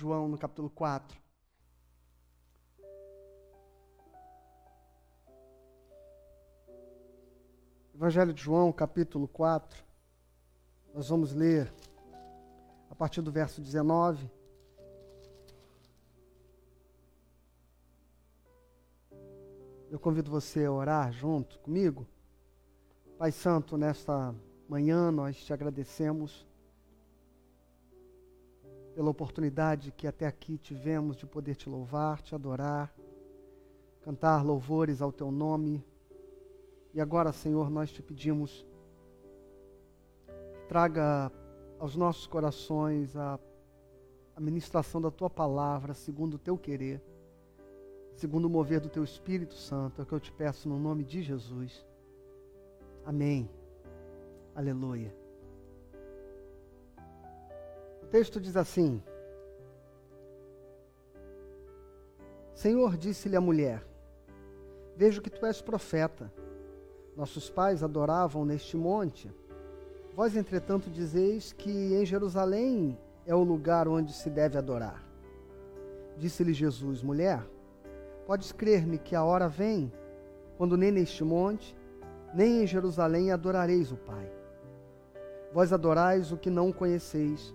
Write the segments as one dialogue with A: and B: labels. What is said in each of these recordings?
A: João no capítulo 4. Evangelho de João, capítulo 4. Nós vamos ler a partir do verso 19. Eu convido você a orar junto comigo. Pai Santo, nesta manhã nós te agradecemos pela oportunidade que até aqui tivemos de poder te louvar, te adorar, cantar louvores ao teu nome. E agora, Senhor, nós te pedimos, traga aos nossos corações a, a ministração da tua palavra, segundo o teu querer, segundo o mover do teu Espírito Santo, é o que eu te peço no nome de Jesus. Amém. Aleluia texto diz assim: Senhor, disse-lhe a mulher: Vejo que tu és profeta. Nossos pais adoravam neste monte. Vós, entretanto, dizeis que em Jerusalém é o lugar onde se deve adorar. Disse-lhe Jesus: Mulher, podes crer-me que a hora vem, quando nem neste monte, nem em Jerusalém adorareis o Pai. Vós adorais o que não conheceis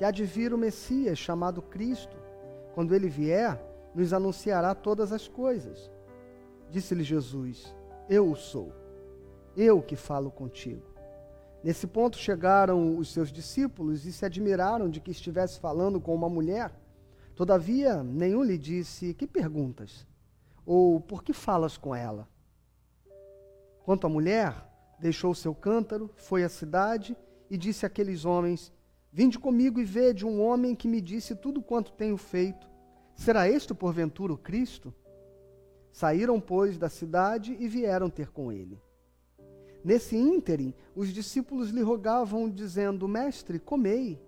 A: que há de vir o Messias chamado Cristo. Quando ele vier, nos anunciará todas as coisas. Disse-lhe Jesus: Eu o sou, eu que falo contigo. Nesse ponto chegaram os seus discípulos e se admiraram de que estivesse falando com uma mulher. Todavia, nenhum lhe disse: Que perguntas? Ou por que falas com ela? Quanto à mulher, deixou seu cântaro, foi à cidade e disse àqueles homens: Vinde comigo e vede um homem que me disse tudo quanto tenho feito. Será este, porventura, o Cristo? Saíram, pois, da cidade e vieram ter com ele. Nesse ínterim, os discípulos lhe rogavam, dizendo: Mestre, comei.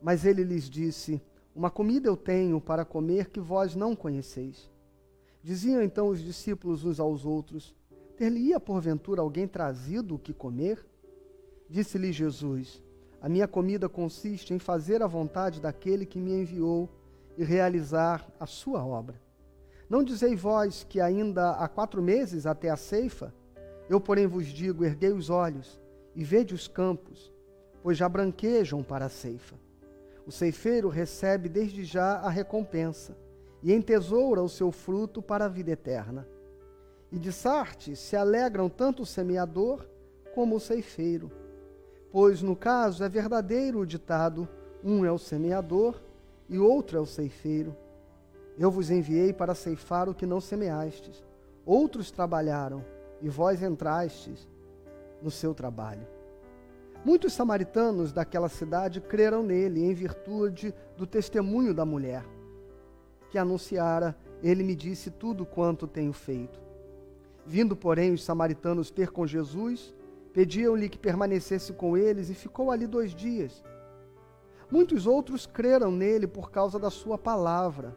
A: Mas ele lhes disse: Uma comida eu tenho para comer que vós não conheceis. Diziam então os discípulos uns aos outros: Ter-lhe-ia porventura alguém trazido o que comer? Disse-lhe Jesus: a minha comida consiste em fazer a vontade daquele que me enviou e realizar a sua obra. Não dizei vós que ainda há quatro meses até a ceifa? Eu, porém, vos digo: erguei os olhos e vede os campos, pois já branquejam para a ceifa. O ceifeiro recebe desde já a recompensa e entesoura o seu fruto para a vida eterna. E de Sarte se alegram tanto o semeador como o ceifeiro Pois no caso é verdadeiro o ditado: um é o semeador e outro é o ceifeiro. Eu vos enviei para ceifar o que não semeastes. Outros trabalharam e vós entrastes no seu trabalho. Muitos samaritanos daquela cidade creram nele em virtude do testemunho da mulher, que anunciara: Ele me disse tudo quanto tenho feito. Vindo, porém, os samaritanos ter com Jesus, Pediam-lhe que permanecesse com eles e ficou ali dois dias. Muitos outros creram nele por causa da sua palavra.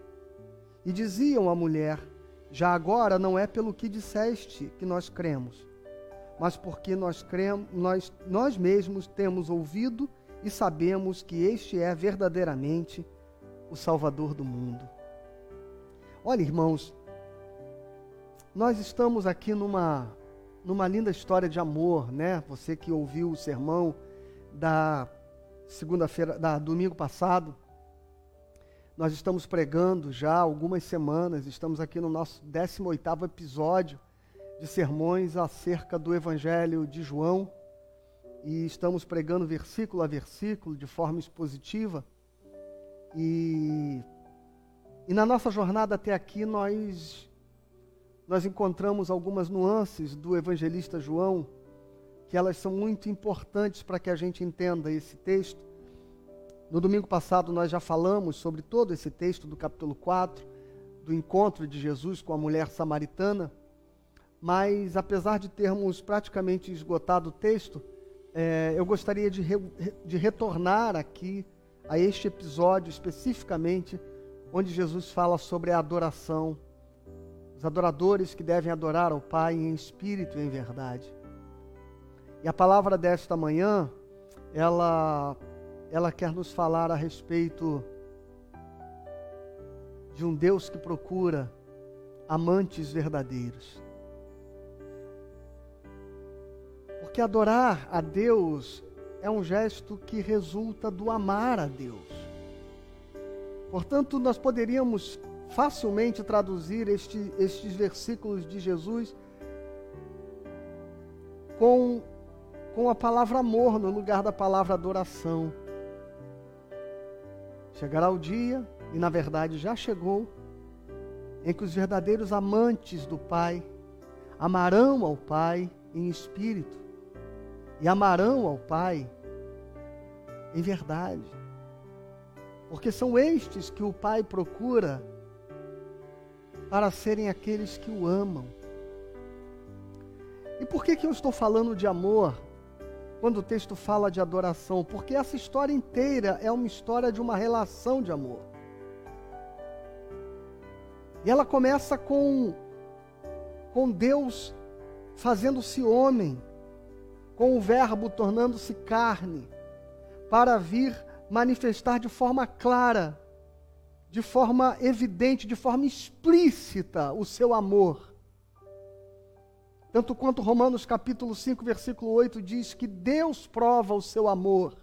A: E diziam à mulher: Já agora não é pelo que disseste que nós cremos, mas porque nós cremos, nós, nós mesmos temos ouvido e sabemos que este é verdadeiramente o Salvador do mundo. Olha, irmãos, nós estamos aqui numa numa linda história de amor, né? Você que ouviu o sermão da segunda-feira, da domingo passado, nós estamos pregando já algumas semanas, estamos aqui no nosso 18º episódio de sermões acerca do Evangelho de João e estamos pregando versículo a versículo de forma expositiva. E, e na nossa jornada até aqui nós nós encontramos algumas nuances do evangelista João, que elas são muito importantes para que a gente entenda esse texto. No domingo passado nós já falamos sobre todo esse texto do capítulo 4, do encontro de Jesus com a mulher samaritana, mas apesar de termos praticamente esgotado o texto, é, eu gostaria de, re, de retornar aqui a este episódio especificamente, onde Jesus fala sobre a adoração, os adoradores que devem adorar ao Pai em espírito e em verdade. E a palavra desta manhã, ela ela quer nos falar a respeito de um Deus que procura amantes verdadeiros. Porque adorar a Deus é um gesto que resulta do amar a Deus. Portanto, nós poderíamos facilmente traduzir este, estes versículos de Jesus com, com a palavra amor no lugar da palavra adoração. Chegará o dia, e na verdade já chegou, em que os verdadeiros amantes do Pai amarão ao Pai em espírito e amarão ao Pai em verdade. Porque são estes que o Pai procura para serem aqueles que o amam. E por que, que eu estou falando de amor? quando o texto fala de adoração, porque essa história inteira é uma história de uma relação de amor. E ela começa com com Deus fazendo-se homem, com o Verbo tornando-se carne, para vir manifestar de forma clara, de forma evidente, de forma explícita o seu amor tanto quanto Romanos capítulo 5, versículo 8 diz que Deus prova o seu amor,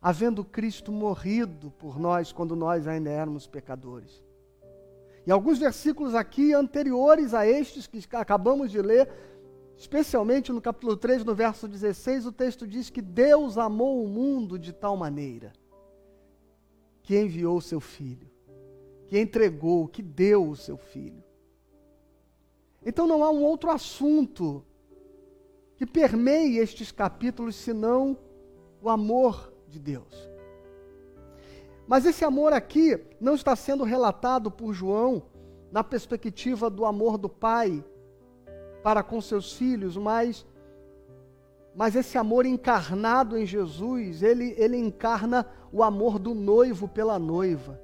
A: havendo Cristo morrido por nós quando nós ainda éramos pecadores. E alguns versículos aqui anteriores a estes que acabamos de ler, especialmente no capítulo 3, no verso 16, o texto diz que Deus amou o mundo de tal maneira que enviou o seu filho, que entregou, que deu o seu filho. Então não há um outro assunto que permeie estes capítulos senão o amor de Deus. Mas esse amor aqui não está sendo relatado por João na perspectiva do amor do pai para com seus filhos, mas mas esse amor encarnado em Jesus, ele, ele encarna o amor do noivo pela noiva,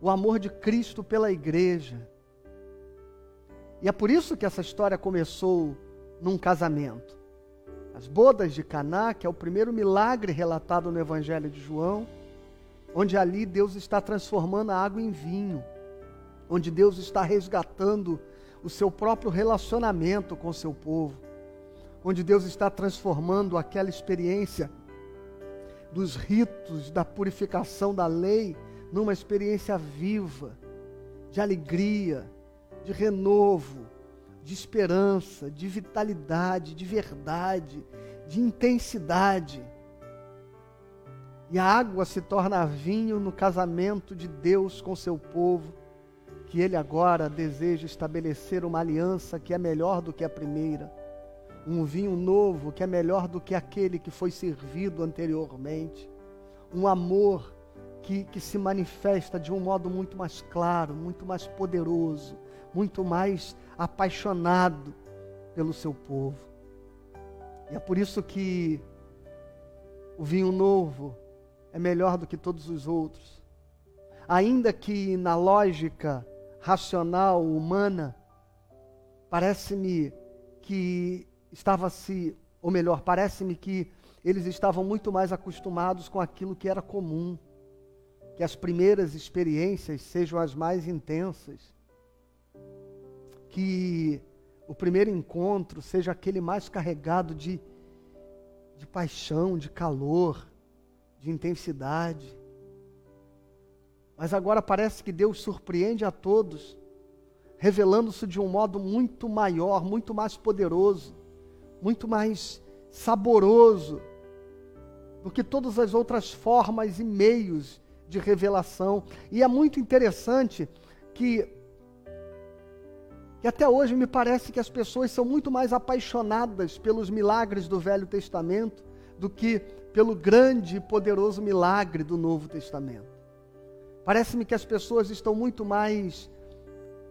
A: o amor de Cristo pela igreja. E é por isso que essa história começou num casamento. As bodas de Caná, que é o primeiro milagre relatado no Evangelho de João, onde ali Deus está transformando a água em vinho, onde Deus está resgatando o seu próprio relacionamento com o seu povo, onde Deus está transformando aquela experiência dos ritos da purificação da lei numa experiência viva, de alegria, de renovo, de esperança, de vitalidade, de verdade, de intensidade. E a água se torna vinho no casamento de Deus com seu povo, que ele agora deseja estabelecer uma aliança que é melhor do que a primeira, um vinho novo que é melhor do que aquele que foi servido anteriormente, um amor que, que se manifesta de um modo muito mais claro, muito mais poderoso, muito mais apaixonado pelo seu povo. E é por isso que o vinho novo é melhor do que todos os outros. Ainda que na lógica racional humana, parece-me que estava se, ou melhor, parece-me que eles estavam muito mais acostumados com aquilo que era comum, que as primeiras experiências sejam as mais intensas, que o primeiro encontro seja aquele mais carregado de, de paixão, de calor, de intensidade. Mas agora parece que Deus surpreende a todos, revelando-se de um modo muito maior, muito mais poderoso, muito mais saboroso do que todas as outras formas e meios de revelação. E é muito interessante que e até hoje me parece que as pessoas são muito mais apaixonadas pelos milagres do Velho Testamento do que pelo grande e poderoso milagre do Novo Testamento. Parece-me que as pessoas estão muito mais,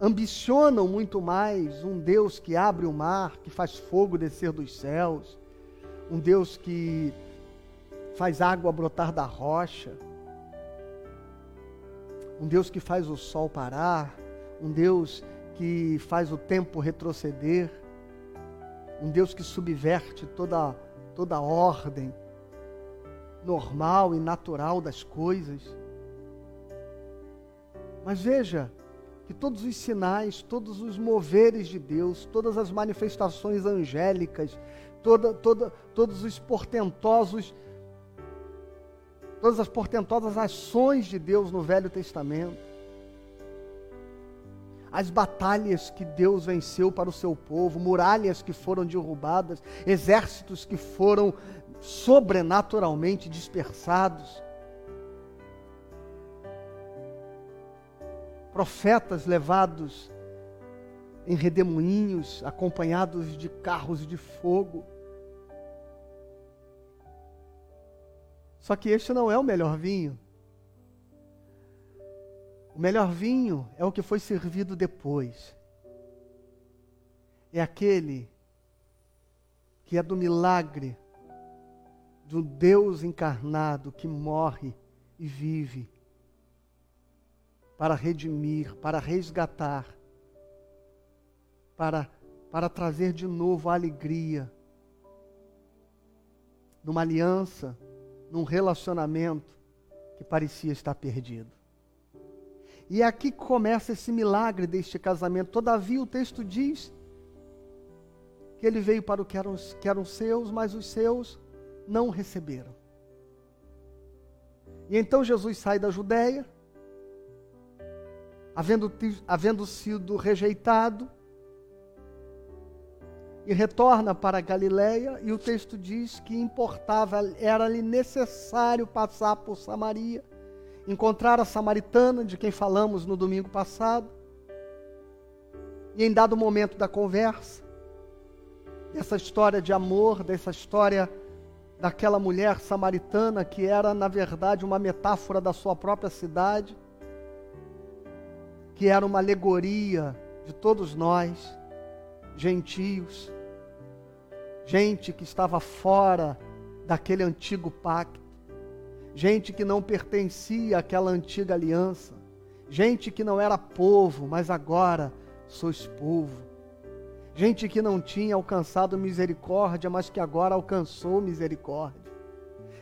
A: ambicionam muito mais um Deus que abre o mar, que faz fogo descer dos céus, um Deus que faz água brotar da rocha, um Deus que faz o sol parar, um Deus que faz o tempo retroceder, um Deus que subverte toda, toda a ordem normal e natural das coisas. Mas veja que todos os sinais, todos os moveres de Deus, todas as manifestações angélicas, toda, toda, todos os portentosos, todas as portentosas ações de Deus no Velho Testamento, as batalhas que Deus venceu para o seu povo, muralhas que foram derrubadas, exércitos que foram sobrenaturalmente dispersados, profetas levados em redemoinhos, acompanhados de carros de fogo. Só que este não é o melhor vinho. O melhor vinho é o que foi servido depois. É aquele que é do milagre do Deus encarnado que morre e vive para redimir, para resgatar, para, para trazer de novo a alegria numa aliança, num relacionamento que parecia estar perdido. E é aqui que começa esse milagre deste casamento. Todavia, o texto diz que ele veio para o que eram, que eram seus, mas os seus não receberam. E então Jesus sai da Judéia, havendo, havendo sido rejeitado, e retorna para Galiléia, e o texto diz que importava, era-lhe necessário passar por Samaria, encontrar a samaritana, de quem falamos no domingo passado, e em dado momento da conversa, dessa história de amor, dessa história daquela mulher samaritana que era, na verdade, uma metáfora da sua própria cidade, que era uma alegoria de todos nós, gentios, gente que estava fora daquele antigo pacto, gente que não pertencia àquela antiga aliança, gente que não era povo, mas agora sois povo gente que não tinha alcançado misericórdia, mas que agora alcançou misericórdia,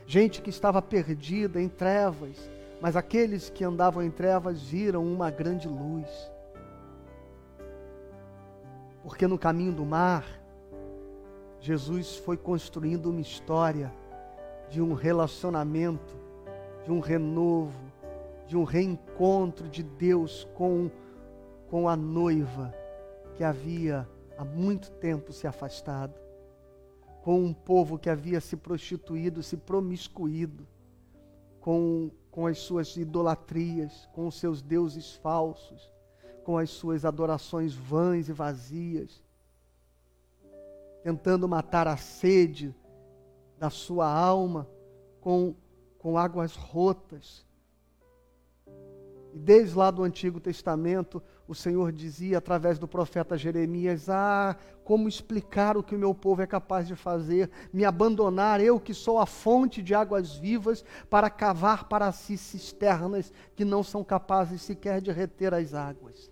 A: gente que estava perdida em trevas, mas aqueles que andavam em trevas viram uma grande luz. Porque no caminho do mar, Jesus foi construindo uma história de um relacionamento, de um renovo, de um reencontro de Deus com, com a noiva que havia há muito tempo se afastado, com um povo que havia se prostituído, se promiscuído, com, com as suas idolatrias, com os seus deuses falsos, com as suas adorações vãs e vazias, tentando matar a sede da sua alma com, com águas rotas. E desde lá do Antigo Testamento, o Senhor dizia através do profeta Jeremias: Ah, como explicar o que o meu povo é capaz de fazer? Me abandonar, eu que sou a fonte de águas vivas, para cavar para si cisternas que não são capazes sequer de reter as águas.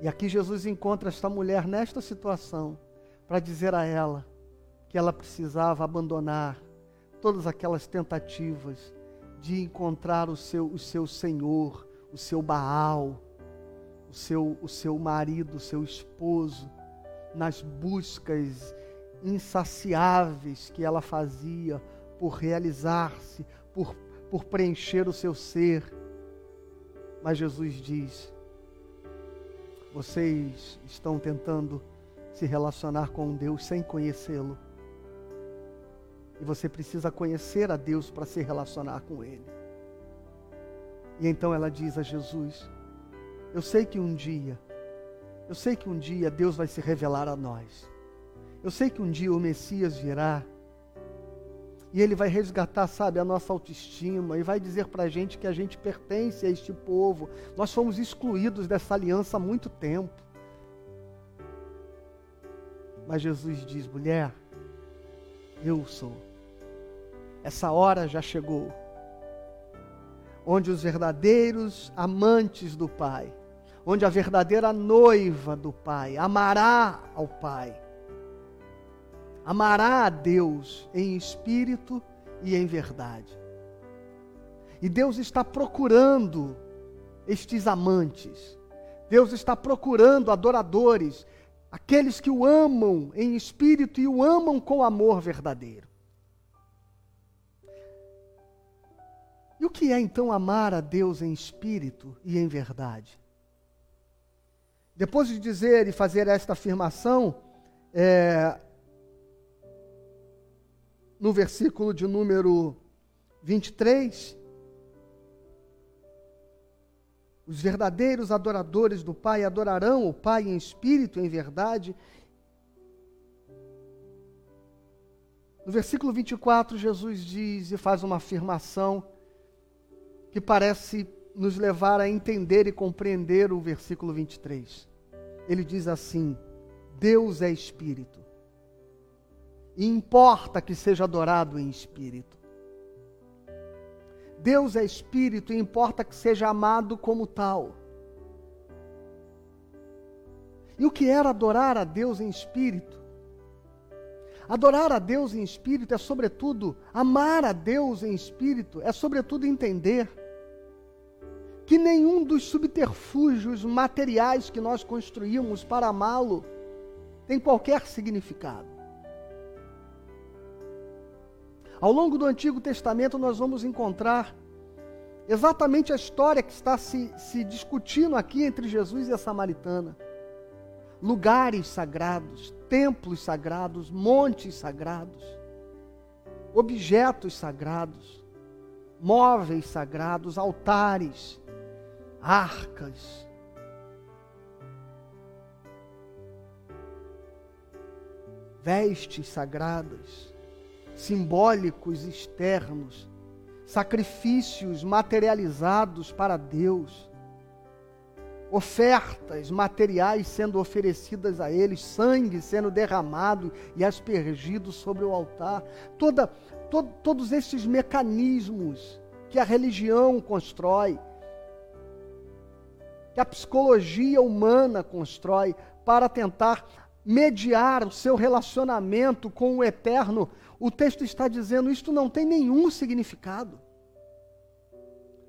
A: E aqui Jesus encontra esta mulher nesta situação, para dizer a ela que ela precisava abandonar todas aquelas tentativas de encontrar o seu, o seu Senhor, o seu Baal, o seu, o seu marido, o seu esposo, nas buscas insaciáveis que ela fazia por realizar-se, por, por preencher o seu ser. Mas Jesus diz: vocês estão tentando se relacionar com Deus sem conhecê-lo. E você precisa conhecer a Deus para se relacionar com Ele. E então ela diz a Jesus: Eu sei que um dia, eu sei que um dia Deus vai se revelar a nós. Eu sei que um dia o Messias virá e ele vai resgatar, sabe, a nossa autoestima e vai dizer para a gente que a gente pertence a este povo. Nós fomos excluídos dessa aliança há muito tempo. Mas Jesus diz: mulher, eu sou. Essa hora já chegou. Onde os verdadeiros amantes do Pai, onde a verdadeira noiva do Pai amará ao Pai amará a Deus em espírito e em verdade. E Deus está procurando estes amantes. Deus está procurando adoradores, aqueles que o amam em espírito e o amam com amor verdadeiro. E o que é então amar a Deus em espírito e em verdade? Depois de dizer e fazer esta afirmação, é, no versículo de número 23, os verdadeiros adoradores do Pai adorarão o Pai em espírito em verdade. No versículo 24, Jesus diz e faz uma afirmação que parece nos levar a entender e compreender o versículo 23. Ele diz assim: Deus é espírito e importa que seja adorado em espírito. Deus é espírito e importa que seja amado como tal. E o que era adorar a Deus em espírito? Adorar a Deus em espírito é, sobretudo, amar a Deus em espírito, é, sobretudo, entender que nenhum dos subterfúgios materiais que nós construímos para amá-lo tem qualquer significado. Ao longo do Antigo Testamento, nós vamos encontrar exatamente a história que está se, se discutindo aqui entre Jesus e a samaritana. Lugares sagrados, templos sagrados, montes sagrados, objetos sagrados, móveis sagrados, altares, arcas. Vestes sagradas simbólicos externos, sacrifícios materializados para Deus, ofertas materiais sendo oferecidas a eles, sangue sendo derramado e aspergido sobre o altar, toda, todos esses mecanismos que a religião constrói, que a psicologia humana constrói para tentar mediar o seu relacionamento com o eterno, o texto está dizendo isto não tem nenhum significado.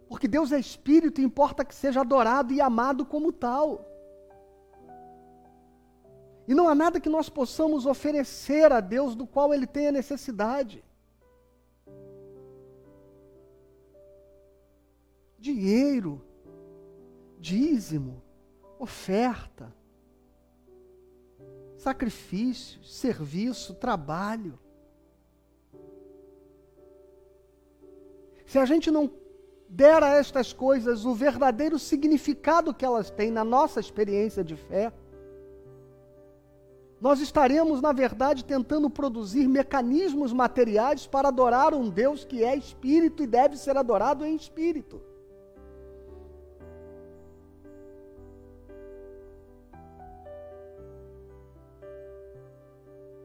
A: Porque Deus é espírito e importa que seja adorado e amado como tal. E não há nada que nós possamos oferecer a Deus do qual ele tenha necessidade. Dinheiro, dízimo, oferta sacrifício, serviço, trabalho. Se a gente não der a estas coisas o verdadeiro significado que elas têm na nossa experiência de fé, nós estaremos, na verdade, tentando produzir mecanismos materiais para adorar um Deus que é espírito e deve ser adorado em espírito.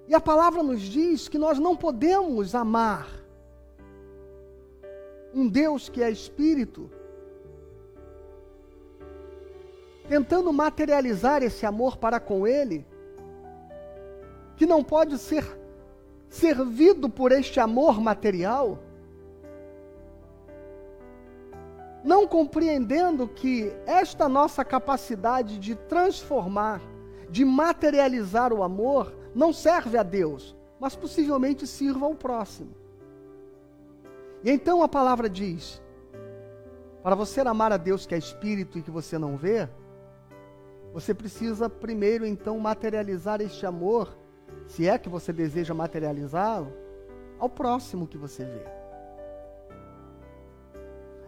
A: E a palavra nos diz que nós não podemos amar um Deus que é espírito, tentando materializar esse amor para com Ele, que não pode ser servido por este amor material, não compreendendo que esta nossa capacidade de transformar, de materializar o amor, não serve a Deus, mas possivelmente sirva ao próximo. E então a palavra diz: para você amar a Deus que é espírito e que você não vê, você precisa primeiro então materializar este amor, se é que você deseja materializá-lo, ao próximo que você vê.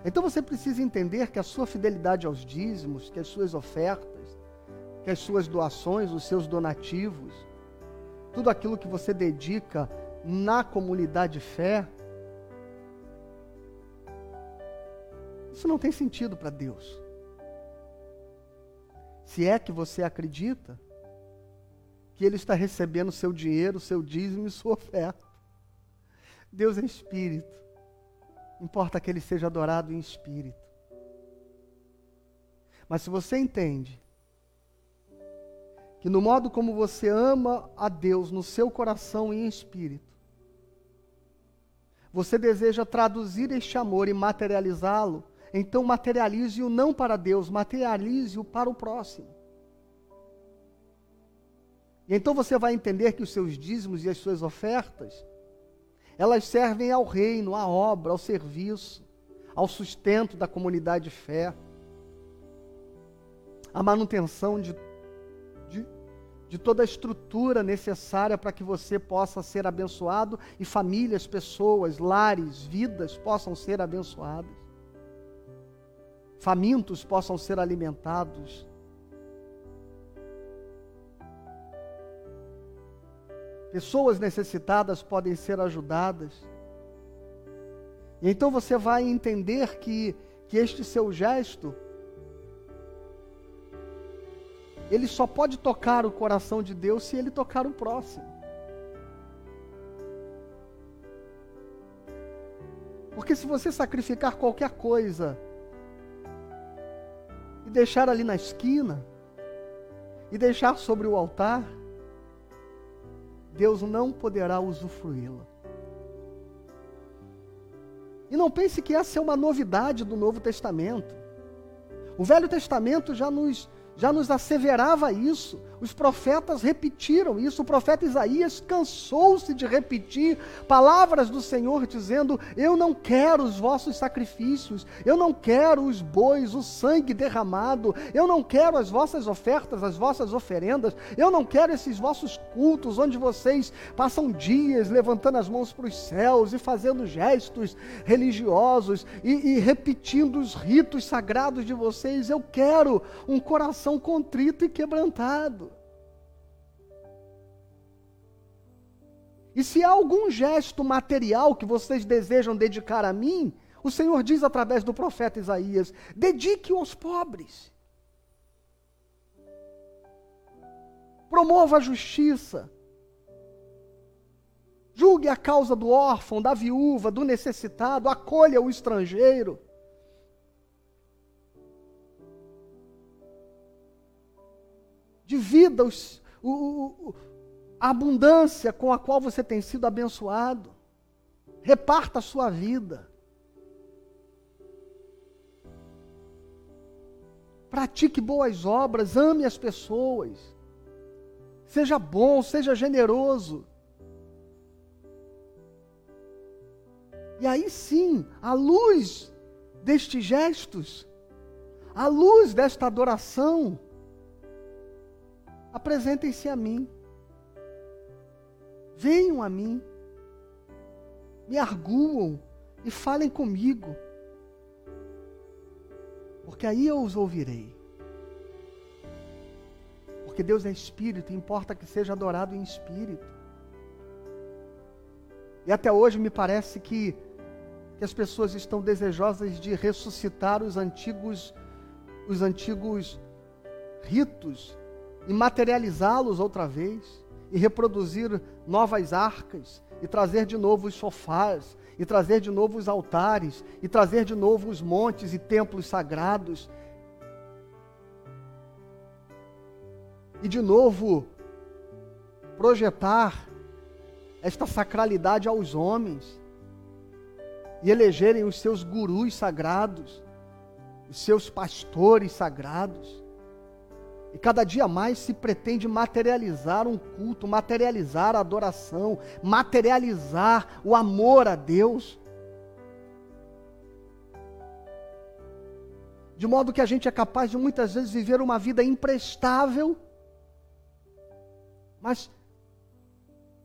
A: Então você precisa entender que a sua fidelidade aos dízimos, que as suas ofertas, que as suas doações, os seus donativos, tudo aquilo que você dedica na comunidade de fé, isso não tem sentido para Deus. Se é que você acredita que Ele está recebendo seu dinheiro, seu dízimo e sua oferta. Deus é espírito. Importa que Ele seja adorado em espírito. Mas se você entende que no modo como você ama a Deus no seu coração e em espírito, você deseja traduzir este amor e materializá-lo, então materialize-o não para Deus, materialize-o para o próximo. E então você vai entender que os seus dízimos e as suas ofertas, elas servem ao reino, à obra, ao serviço, ao sustento da comunidade de fé, à manutenção de, de, de toda a estrutura necessária para que você possa ser abençoado e famílias, pessoas, lares, vidas possam ser abençoadas famintos possam ser alimentados. Pessoas necessitadas podem ser ajudadas. E então você vai entender que, que este seu gesto, ele só pode tocar o coração de Deus se ele tocar o próximo. Porque se você sacrificar qualquer coisa deixar ali na esquina e deixar sobre o altar, Deus não poderá usufruí-la. E não pense que essa é uma novidade do Novo Testamento. O Velho Testamento já nos já nos asseverava isso. Os profetas repetiram isso. O profeta Isaías cansou-se de repetir palavras do Senhor dizendo: Eu não quero os vossos sacrifícios, eu não quero os bois, o sangue derramado, eu não quero as vossas ofertas, as vossas oferendas, eu não quero esses vossos cultos onde vocês passam dias levantando as mãos para os céus e fazendo gestos religiosos e, e repetindo os ritos sagrados de vocês. Eu quero um coração coração contrito e quebrantado. E se há algum gesto material que vocês desejam dedicar a mim, o Senhor diz através do profeta Isaías: dedique aos pobres. Promova a justiça. Julgue a causa do órfão, da viúva, do necessitado, acolha o estrangeiro. Divida os, o, o, a abundância com a qual você tem sido abençoado. Reparta a sua vida. Pratique boas obras, ame as pessoas. Seja bom, seja generoso. E aí sim, à luz destes gestos, à luz desta adoração, apresentem-se a mim. Venham a mim. Me arguam e falem comigo. Porque aí eu os ouvirei. Porque Deus é espírito importa que seja adorado em espírito. E até hoje me parece que, que as pessoas estão desejosas de ressuscitar os antigos os antigos ritos e materializá-los outra vez, e reproduzir novas arcas, e trazer de novo os sofás, e trazer de novo os altares, e trazer de novo os montes e templos sagrados. E de novo projetar esta sacralidade aos homens e elegerem os seus gurus sagrados, os seus pastores sagrados. E cada dia mais se pretende materializar um culto, materializar a adoração, materializar o amor a Deus. De modo que a gente é capaz de muitas vezes viver uma vida imprestável, mas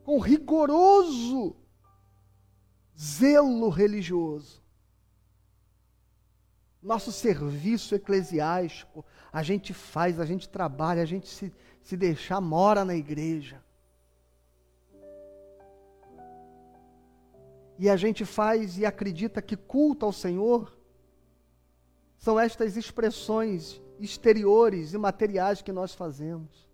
A: com rigoroso zelo religioso. Nosso serviço eclesiástico, a gente faz, a gente trabalha, a gente se, se deixar mora na igreja. E a gente faz e acredita que culto ao Senhor são estas expressões exteriores e materiais que nós fazemos.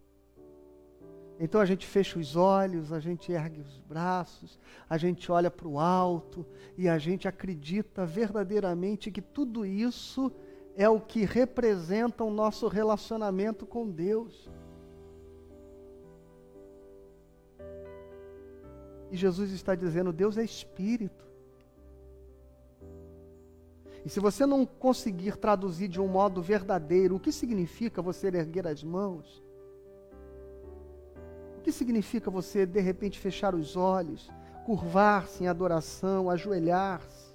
A: Então a gente fecha os olhos, a gente ergue os braços, a gente olha para o alto e a gente acredita verdadeiramente que tudo isso é o que representa o nosso relacionamento com Deus. E Jesus está dizendo: Deus é espírito. E se você não conseguir traduzir de um modo verdadeiro o que significa você erguer as mãos, o que significa você de repente fechar os olhos, curvar-se em adoração, ajoelhar-se,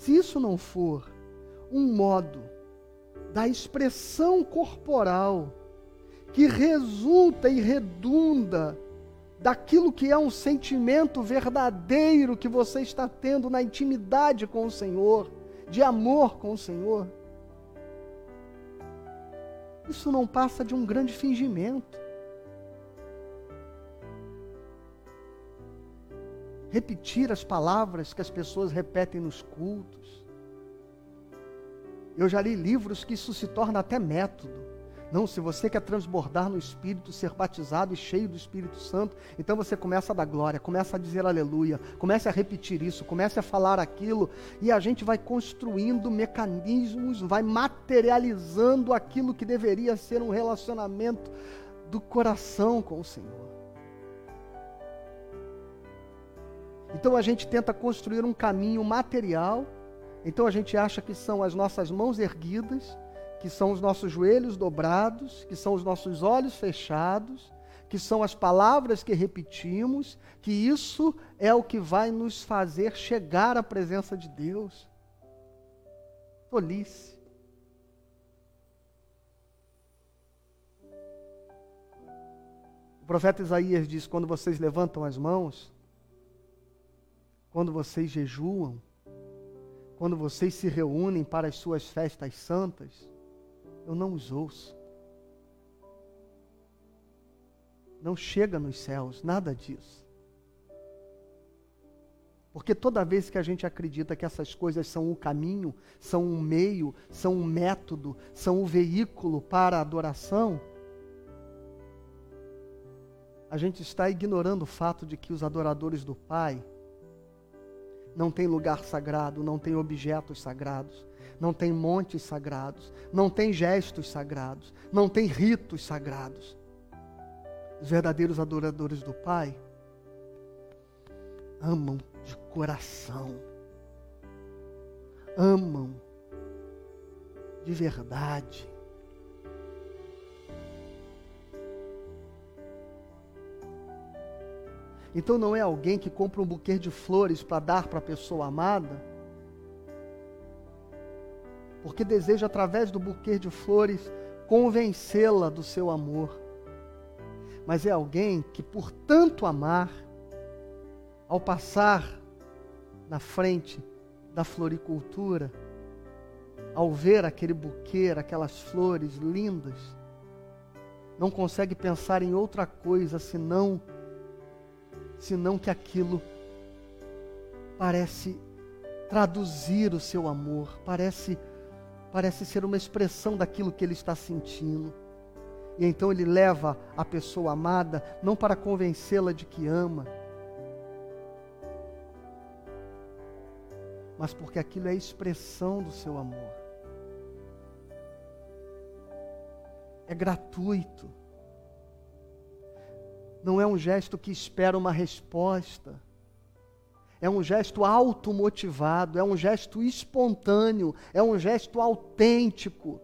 A: se isso não for um modo da expressão corporal que resulta e redunda daquilo que é um sentimento verdadeiro que você está tendo na intimidade com o Senhor, de amor com o Senhor. Isso não passa de um grande fingimento. Repetir as palavras que as pessoas repetem nos cultos. Eu já li livros que isso se torna até método. Não, se você quer transbordar no Espírito, ser batizado e cheio do Espírito Santo, então você começa a dar glória, começa a dizer aleluia, comece a repetir isso, comece a falar aquilo, e a gente vai construindo mecanismos, vai materializando aquilo que deveria ser um relacionamento do coração com o Senhor. Então a gente tenta construir um caminho material, então a gente acha que são as nossas mãos erguidas, que são os nossos joelhos dobrados, que são os nossos olhos fechados, que são as palavras que repetimos, que isso é o que vai nos fazer chegar à presença de Deus. Tolice. O profeta Isaías diz: quando vocês levantam as mãos, quando vocês jejuam, quando vocês se reúnem para as suas festas santas, eu não os ouço. Não chega nos céus, nada disso. Porque toda vez que a gente acredita que essas coisas são um caminho, são um meio, são um método, são um veículo para a adoração, a gente está ignorando o fato de que os adoradores do Pai não têm lugar sagrado, não têm objetos sagrados, não tem montes sagrados, não tem gestos sagrados, não tem ritos sagrados. Os verdadeiros adoradores do Pai amam de coração, amam de verdade. Então não é alguém que compra um buquê de flores para dar para a pessoa amada porque deseja, através do buquê de flores, convencê-la do seu amor. Mas é alguém que, por tanto amar, ao passar na frente da floricultura, ao ver aquele buquê, aquelas flores lindas, não consegue pensar em outra coisa senão senão que aquilo parece traduzir o seu amor, parece parece ser uma expressão daquilo que ele está sentindo. E então ele leva a pessoa amada não para convencê-la de que ama, mas porque aquilo é a expressão do seu amor. É gratuito. Não é um gesto que espera uma resposta é um gesto automotivado, é um gesto espontâneo, é um gesto autêntico.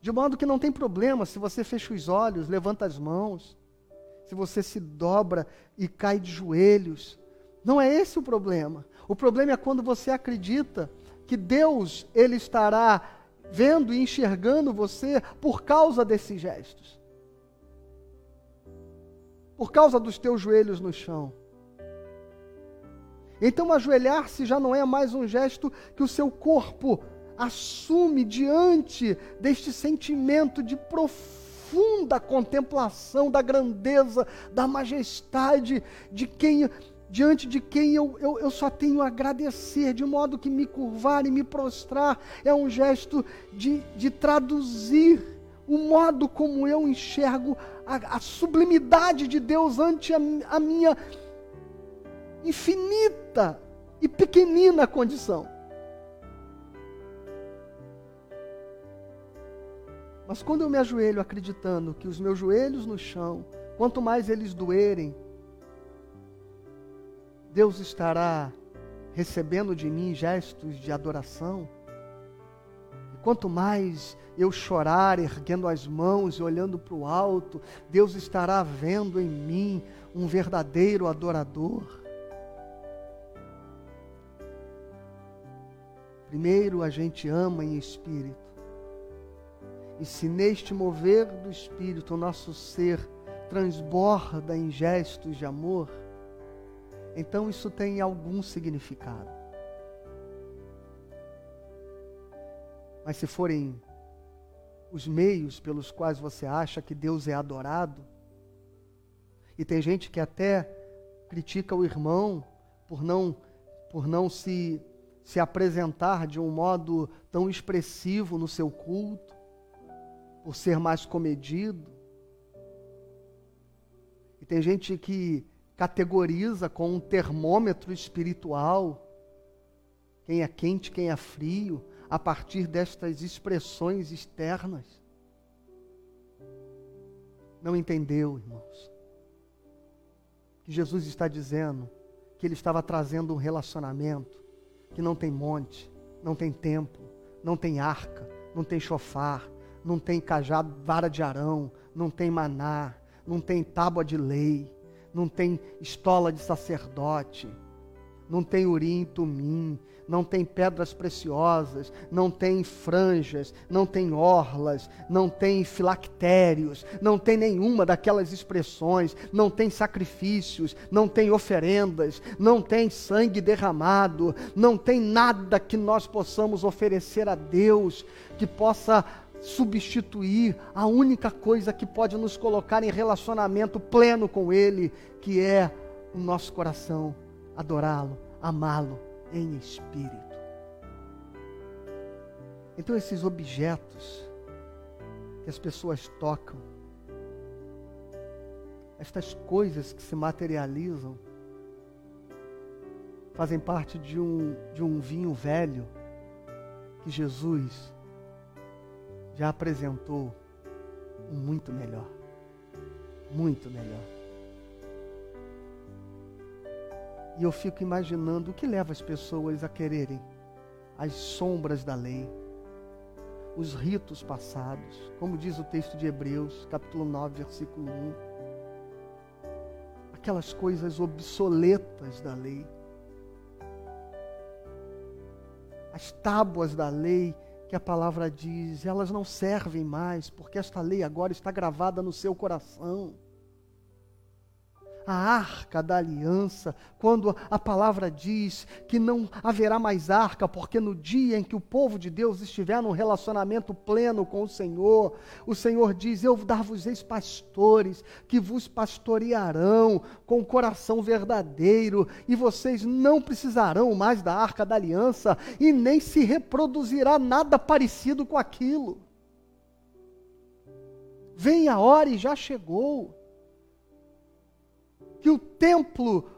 A: De modo que não tem problema se você fecha os olhos, levanta as mãos, se você se dobra e cai de joelhos. Não é esse o problema. O problema é quando você acredita que Deus ele estará vendo e enxergando você por causa desses gestos. Por causa dos teus joelhos no chão. Então, ajoelhar-se já não é mais um gesto que o seu corpo assume diante deste sentimento de profunda contemplação da grandeza, da majestade de quem diante de quem eu, eu, eu, só tenho a agradecer, de modo que me curvar e me prostrar é um gesto de, de traduzir o modo como eu enxergo a, a sublimidade de Deus ante a, a minha infinita e pequenina condição. Mas quando eu me ajoelho acreditando que os meus joelhos no chão, quanto mais eles doerem, Deus estará recebendo de mim gestos de adoração. Quanto mais eu chorar, erguendo as mãos e olhando para o alto, Deus estará vendo em mim um verdadeiro adorador. Primeiro a gente ama em espírito. E se neste mover do espírito o nosso ser transborda em gestos de amor, então isso tem algum significado. Mas se forem os meios pelos quais você acha que Deus é adorado, e tem gente que até critica o irmão por não por não se se apresentar de um modo tão expressivo no seu culto, por ser mais comedido. E tem gente que categoriza com um termômetro espiritual quem é quente, quem é frio, a partir destas expressões externas. Não entendeu, irmãos. Que Jesus está dizendo que ele estava trazendo um relacionamento que não tem monte, não tem templo, não tem arca, não tem chofar, não tem cajado, vara de arão, não tem maná, não tem tábua de lei, não tem estola de sacerdote, não tem urim e tumim, não tem pedras preciosas, não tem franjas, não tem orlas, não tem filactérios, não tem nenhuma daquelas expressões, não tem sacrifícios, não tem oferendas, não tem sangue derramado, não tem nada que nós possamos oferecer a Deus que possa substituir a única coisa que pode nos colocar em relacionamento pleno com Ele, que é o nosso coração, adorá-lo, amá-lo em espírito. Então, esses objetos que as pessoas tocam, estas coisas que se materializam, fazem parte de um, de um vinho velho que Jesus já apresentou muito melhor. Muito melhor. E eu fico imaginando o que leva as pessoas a quererem as sombras da lei, os ritos passados, como diz o texto de Hebreus, capítulo 9, versículo 1. Aquelas coisas obsoletas da lei. As tábuas da lei que a palavra diz, elas não servem mais, porque esta lei agora está gravada no seu coração a arca da aliança, quando a palavra diz que não haverá mais arca, porque no dia em que o povo de Deus estiver num relacionamento pleno com o Senhor, o Senhor diz: Eu dar-vos-eis pastores que vos pastorearão com coração verdadeiro, e vocês não precisarão mais da arca da aliança, e nem se reproduzirá nada parecido com aquilo. Vem a hora e já chegou que o templo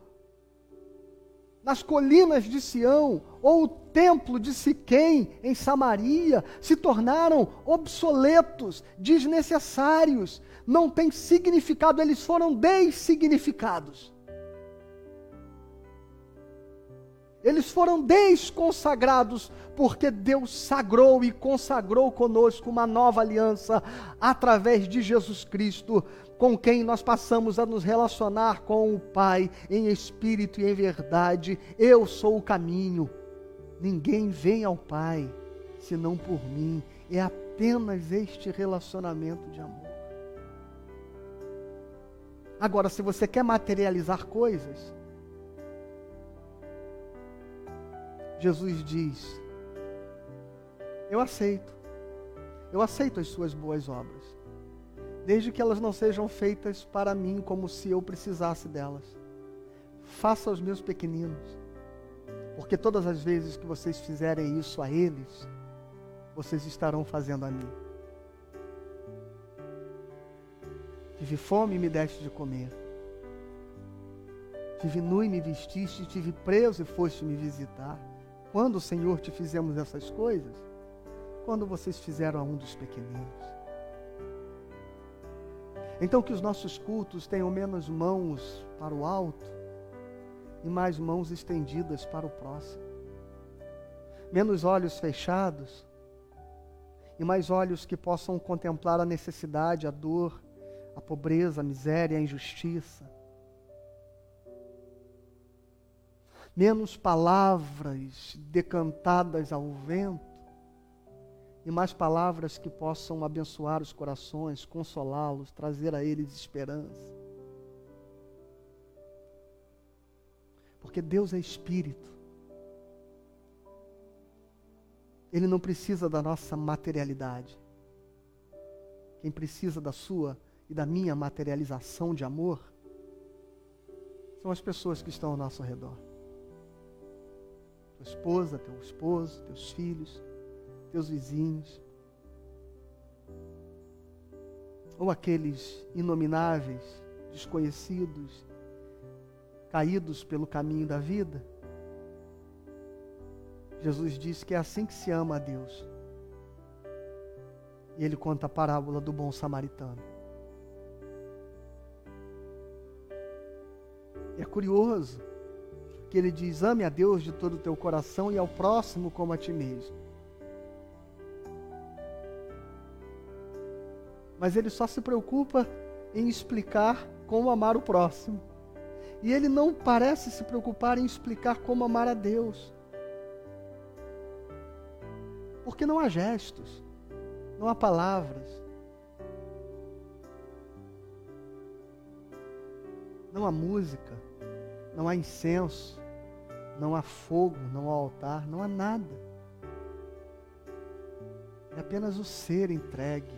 A: nas colinas de Sião ou o templo de Siquém em Samaria se tornaram obsoletos, desnecessários, não têm significado, eles foram dessignificados. Eles foram desconsagrados porque Deus sagrou e consagrou conosco uma nova aliança através de Jesus Cristo, com quem nós passamos a nos relacionar com o Pai em espírito e em verdade. Eu sou o caminho. Ninguém vem ao Pai senão por mim. É apenas este relacionamento de amor. Agora, se você quer materializar coisas, Jesus diz: Eu aceito. Eu aceito as suas boas obras. Desde que elas não sejam feitas para mim como se eu precisasse delas. Faça aos meus pequeninos, porque todas as vezes que vocês fizerem isso a eles, vocês estarão fazendo a mim. Tive fome e me deste de comer. Tive nu e me vestiste, tive preso e foste me visitar. Quando, Senhor, te fizemos essas coisas? Quando vocês fizeram a um dos pequeninos. Então, que os nossos cultos tenham menos mãos para o alto e mais mãos estendidas para o próximo. Menos olhos fechados e mais olhos que possam contemplar a necessidade, a dor, a pobreza, a miséria, a injustiça. Menos palavras decantadas ao vento e mais palavras que possam abençoar os corações, consolá-los, trazer a eles esperança. Porque Deus é espírito. Ele não precisa da nossa materialidade. Quem precisa da sua e da minha materialização de amor são as pessoas que estão ao nosso redor. Tua esposa, teu esposo, teus filhos, teus vizinhos. Ou aqueles inomináveis, desconhecidos, caídos pelo caminho da vida Jesus disse que é assim que se ama a Deus. E ele conta a parábola do bom samaritano. É curioso que ele diz: ame a Deus de todo o teu coração e ao próximo como a ti mesmo. Mas ele só se preocupa em explicar como amar o próximo. E ele não parece se preocupar em explicar como amar a Deus. Porque não há gestos, não há palavras, não há música, não há incenso, não há fogo, não há altar, não há nada. É apenas o ser entregue,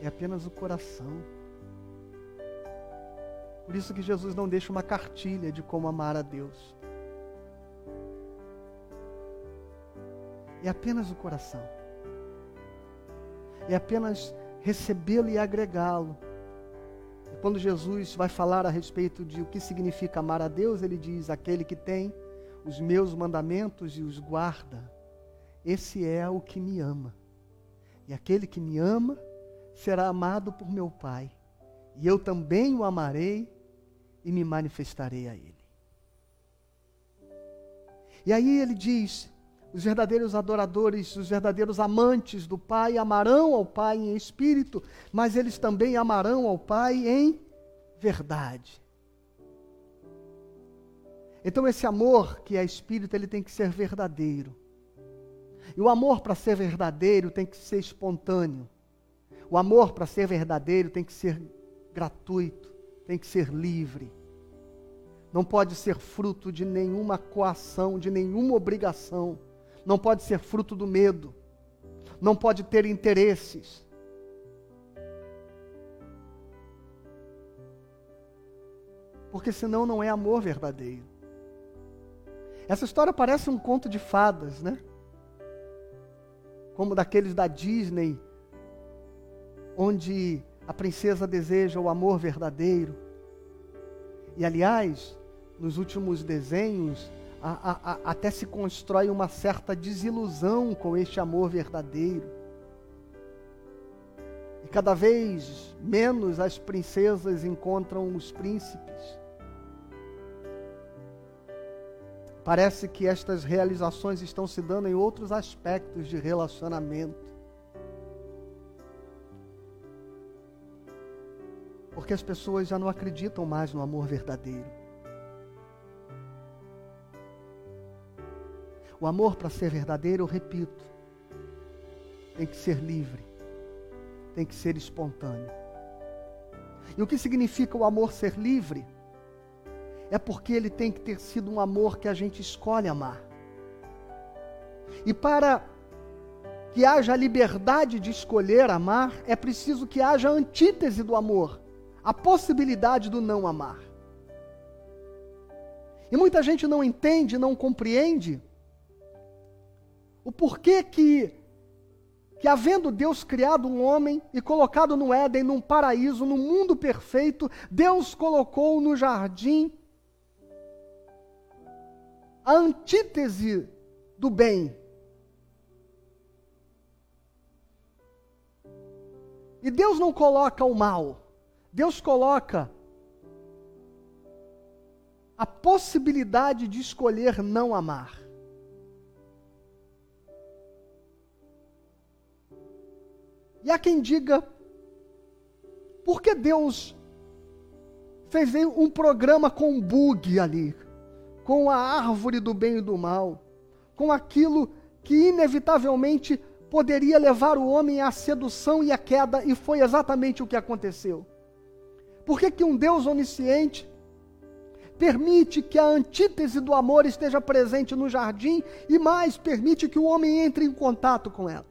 A: é apenas o coração. Por isso que Jesus não deixa uma cartilha de como amar a Deus. é apenas o coração. É apenas recebê-lo e agregá-lo. E quando Jesus vai falar a respeito de o que significa amar a Deus, ele diz: aquele que tem os meus mandamentos e os guarda, esse é o que me ama. E aquele que me ama será amado por meu Pai. E eu também o amarei e me manifestarei a ele. E aí ele diz: os verdadeiros adoradores, os verdadeiros amantes do Pai amarão ao Pai em espírito, mas eles também amarão ao Pai em verdade. Então esse amor que é espírito, ele tem que ser verdadeiro. E o amor para ser verdadeiro tem que ser espontâneo. O amor para ser verdadeiro tem que ser gratuito, tem que ser livre. Não pode ser fruto de nenhuma coação, de nenhuma obrigação não pode ser fruto do medo, não pode ter interesses. Porque senão não é amor verdadeiro. Essa história parece um conto de fadas, né? Como daqueles da Disney, onde a princesa deseja o amor verdadeiro. E aliás, nos últimos desenhos, a, a, até se constrói uma certa desilusão com este amor verdadeiro. E cada vez menos as princesas encontram os príncipes. Parece que estas realizações estão se dando em outros aspectos de relacionamento. Porque as pessoas já não acreditam mais no amor verdadeiro. O amor, para ser verdadeiro, eu repito, tem que ser livre, tem que ser espontâneo. E o que significa o amor ser livre? É porque ele tem que ter sido um amor que a gente escolhe amar. E para que haja liberdade de escolher amar, é preciso que haja antítese do amor, a possibilidade do não amar. E muita gente não entende, não compreende o porquê que, que havendo Deus criado um homem e colocado no Éden, num paraíso, num mundo perfeito, Deus colocou no jardim a antítese do bem. E Deus não coloca o mal, Deus coloca a possibilidade de escolher não amar. E há quem diga, por que Deus fez um programa com um bug ali, com a árvore do bem e do mal, com aquilo que inevitavelmente poderia levar o homem à sedução e à queda, e foi exatamente o que aconteceu. Por que, que um Deus onisciente permite que a antítese do amor esteja presente no jardim e mais, permite que o homem entre em contato com ela?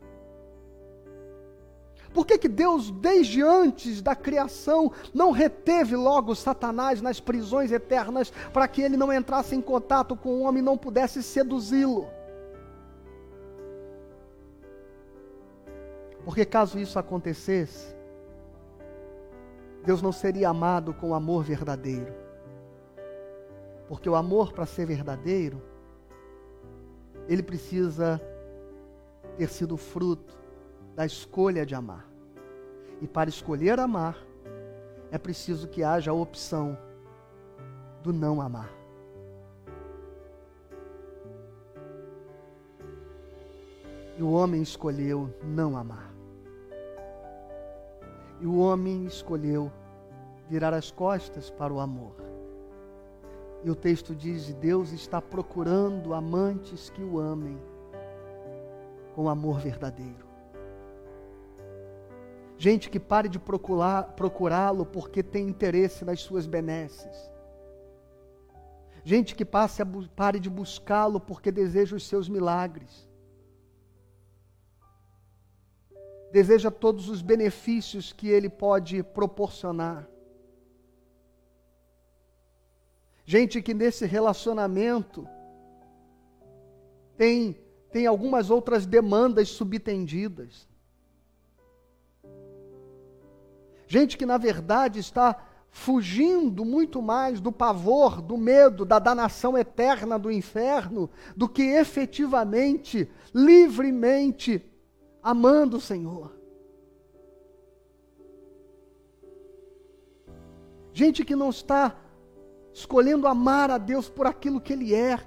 A: Por que, que Deus, desde antes da criação, não reteve logo Satanás nas prisões eternas para que ele não entrasse em contato com o homem e não pudesse seduzi-lo? Porque caso isso acontecesse, Deus não seria amado com amor verdadeiro. Porque o amor, para ser verdadeiro, ele precisa ter sido fruto da escolha de amar. E para escolher amar, é preciso que haja a opção do não amar. E o homem escolheu não amar. E o homem escolheu virar as costas para o amor. E o texto diz: Deus está procurando amantes que o amem com amor verdadeiro. Gente que pare de procurá-lo porque tem interesse nas suas benesses. Gente que passe a, pare de buscá-lo porque deseja os seus milagres. Deseja todos os benefícios que ele pode proporcionar. Gente que nesse relacionamento tem, tem algumas outras demandas subtendidas. Gente que na verdade está fugindo muito mais do pavor, do medo, da danação eterna do inferno, do que efetivamente, livremente amando o Senhor. Gente que não está escolhendo amar a Deus por aquilo que Ele é,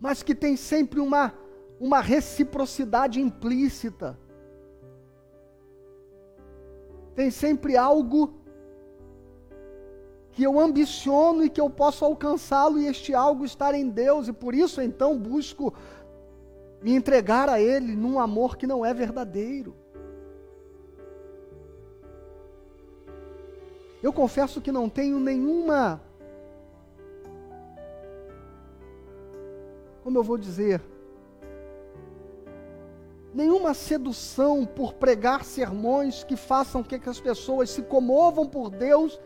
A: mas que tem sempre uma, uma reciprocidade implícita, tem sempre algo que eu ambiciono e que eu posso alcançá-lo e este algo estar em Deus, e por isso então busco me entregar a Ele num amor que não é verdadeiro. Eu confesso que não tenho nenhuma. Como eu vou dizer? Nenhuma sedução por pregar sermões que façam que as pessoas se comovam por Deus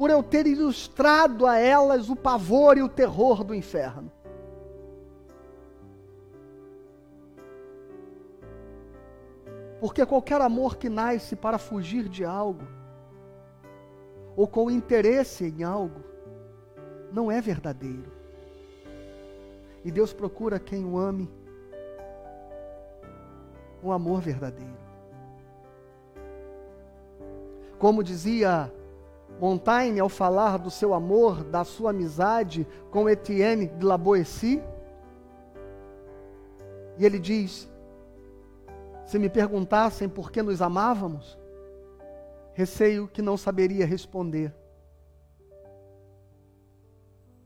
A: por eu ter ilustrado a elas o pavor e o terror do inferno. Porque qualquer amor que nasce para fugir de algo, ou com interesse em algo, não é verdadeiro. E Deus procura quem o ame um amor verdadeiro. Como dizia Montaigne, ao falar do seu amor, da sua amizade com Etienne de la Boétie, e ele diz: Se me perguntassem por que nos amávamos, receio que não saberia responder.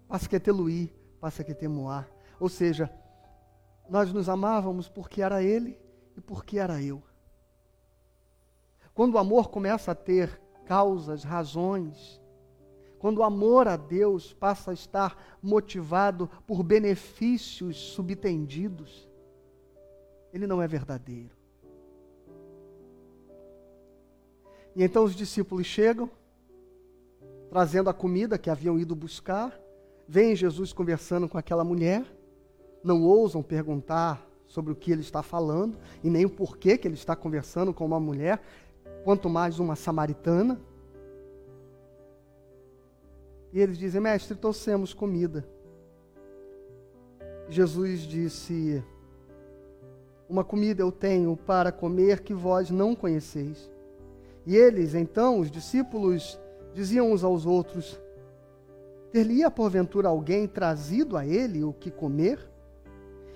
A: Parce que teluí, parce que temoar. Ou seja, nós nos amávamos porque era ele e porque era eu. Quando o amor começa a ter causas, razões, quando o amor a Deus passa a estar motivado por benefícios subtendidos, ele não é verdadeiro. E então os discípulos chegam, trazendo a comida que haviam ido buscar, veem Jesus conversando com aquela mulher, não ousam perguntar sobre o que ele está falando e nem o porquê que ele está conversando com uma mulher, quanto mais uma samaritana. E eles dizem: Mestre, trouxemos comida. Jesus disse: Uma comida eu tenho para comer que vós não conheceis. E eles, então, os discípulos, diziam uns aos outros: Ter-lhe-ia porventura alguém trazido a ele o que comer?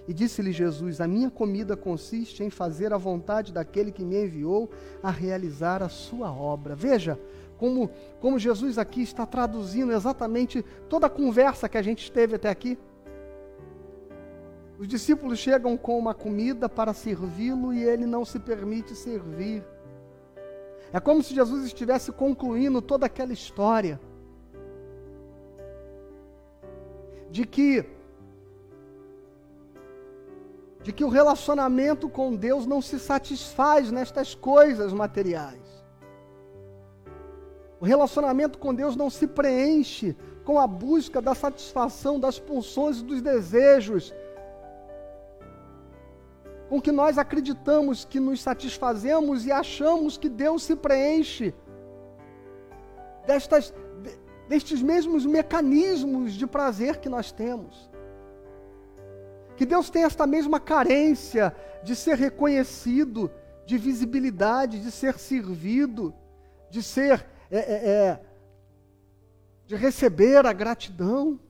A: E disse-lhe Jesus: A minha comida consiste em fazer a vontade daquele que me enviou a realizar a sua obra. Veja como, como Jesus aqui está traduzindo exatamente toda a conversa que a gente teve até aqui. Os discípulos chegam com uma comida para servi-lo e ele não se permite servir. É como se Jesus estivesse concluindo toda aquela história de que de que o relacionamento com Deus não se satisfaz nestas coisas materiais. O relacionamento com Deus não se preenche com a busca da satisfação das pulsões e dos desejos com que nós acreditamos que nos satisfazemos e achamos que Deus se preenche destas, destes mesmos mecanismos de prazer que nós temos. Que Deus tem esta mesma carência de ser reconhecido, de visibilidade, de ser servido, de ser, é, é, é, de receber a gratidão.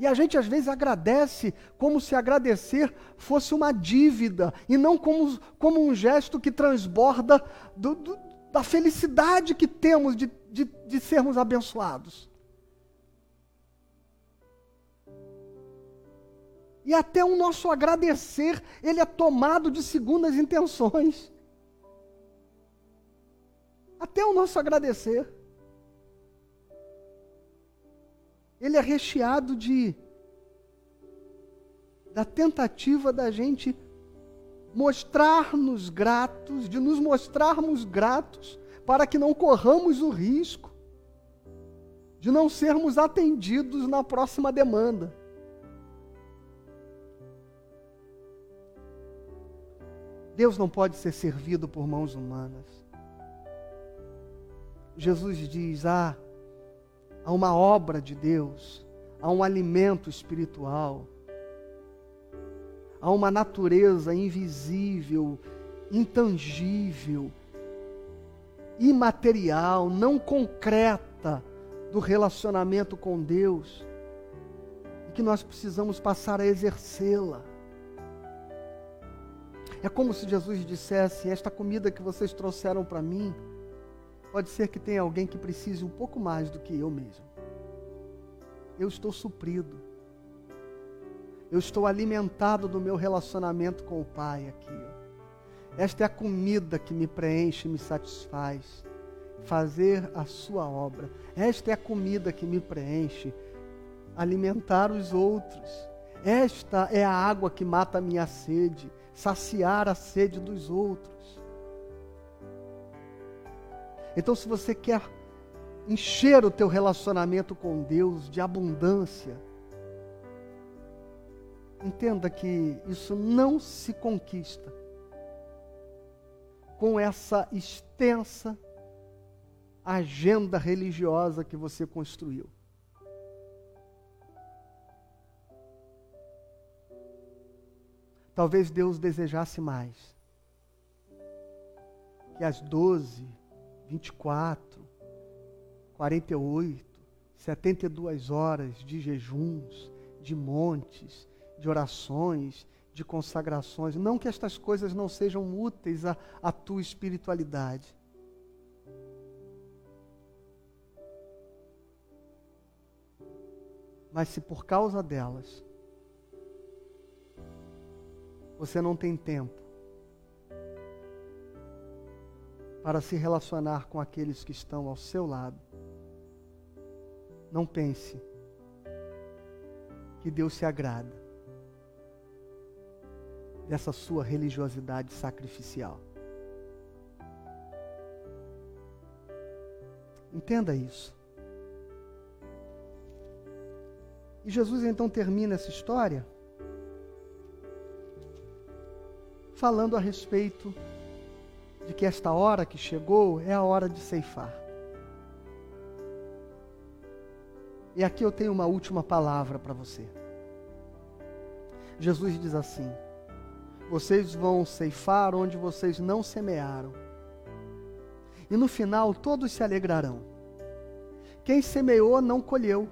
A: E a gente às vezes agradece como se agradecer fosse uma dívida e não como, como um gesto que transborda do, do, da felicidade que temos de, de, de sermos abençoados. E até o nosso agradecer, ele é tomado de segundas intenções. Até o nosso agradecer. ele é recheado de da tentativa da gente mostrar-nos gratos, de nos mostrarmos gratos, para que não corramos o risco de não sermos atendidos na próxima demanda. Deus não pode ser servido por mãos humanas. Jesus diz: Ah, a uma obra de Deus, a um alimento espiritual, a uma natureza invisível, intangível, imaterial, não concreta do relacionamento com Deus, e que nós precisamos passar a exercê-la. É como se Jesus dissesse: Esta comida que vocês trouxeram para mim, Pode ser que tenha alguém que precise um pouco mais do que eu mesmo. Eu estou suprido. Eu estou alimentado do meu relacionamento com o Pai aqui. Esta é a comida que me preenche e me satisfaz. Fazer a sua obra. Esta é a comida que me preenche. Alimentar os outros. Esta é a água que mata a minha sede. Saciar a sede dos outros. Então, se você quer encher o teu relacionamento com Deus de abundância, entenda que isso não se conquista com essa extensa agenda religiosa que você construiu. Talvez Deus desejasse mais que as doze 24, 48, 72 horas de jejuns, de montes, de orações, de consagrações. Não que estas coisas não sejam úteis à, à tua espiritualidade. Mas se por causa delas você não tem tempo para se relacionar com aqueles que estão ao seu lado. Não pense que Deus se agrada dessa sua religiosidade sacrificial. Entenda isso. E Jesus então termina essa história falando a respeito de que esta hora que chegou é a hora de ceifar. E aqui eu tenho uma última palavra para você. Jesus diz assim: Vocês vão ceifar onde vocês não semearam. E no final todos se alegrarão. Quem semeou não colheu,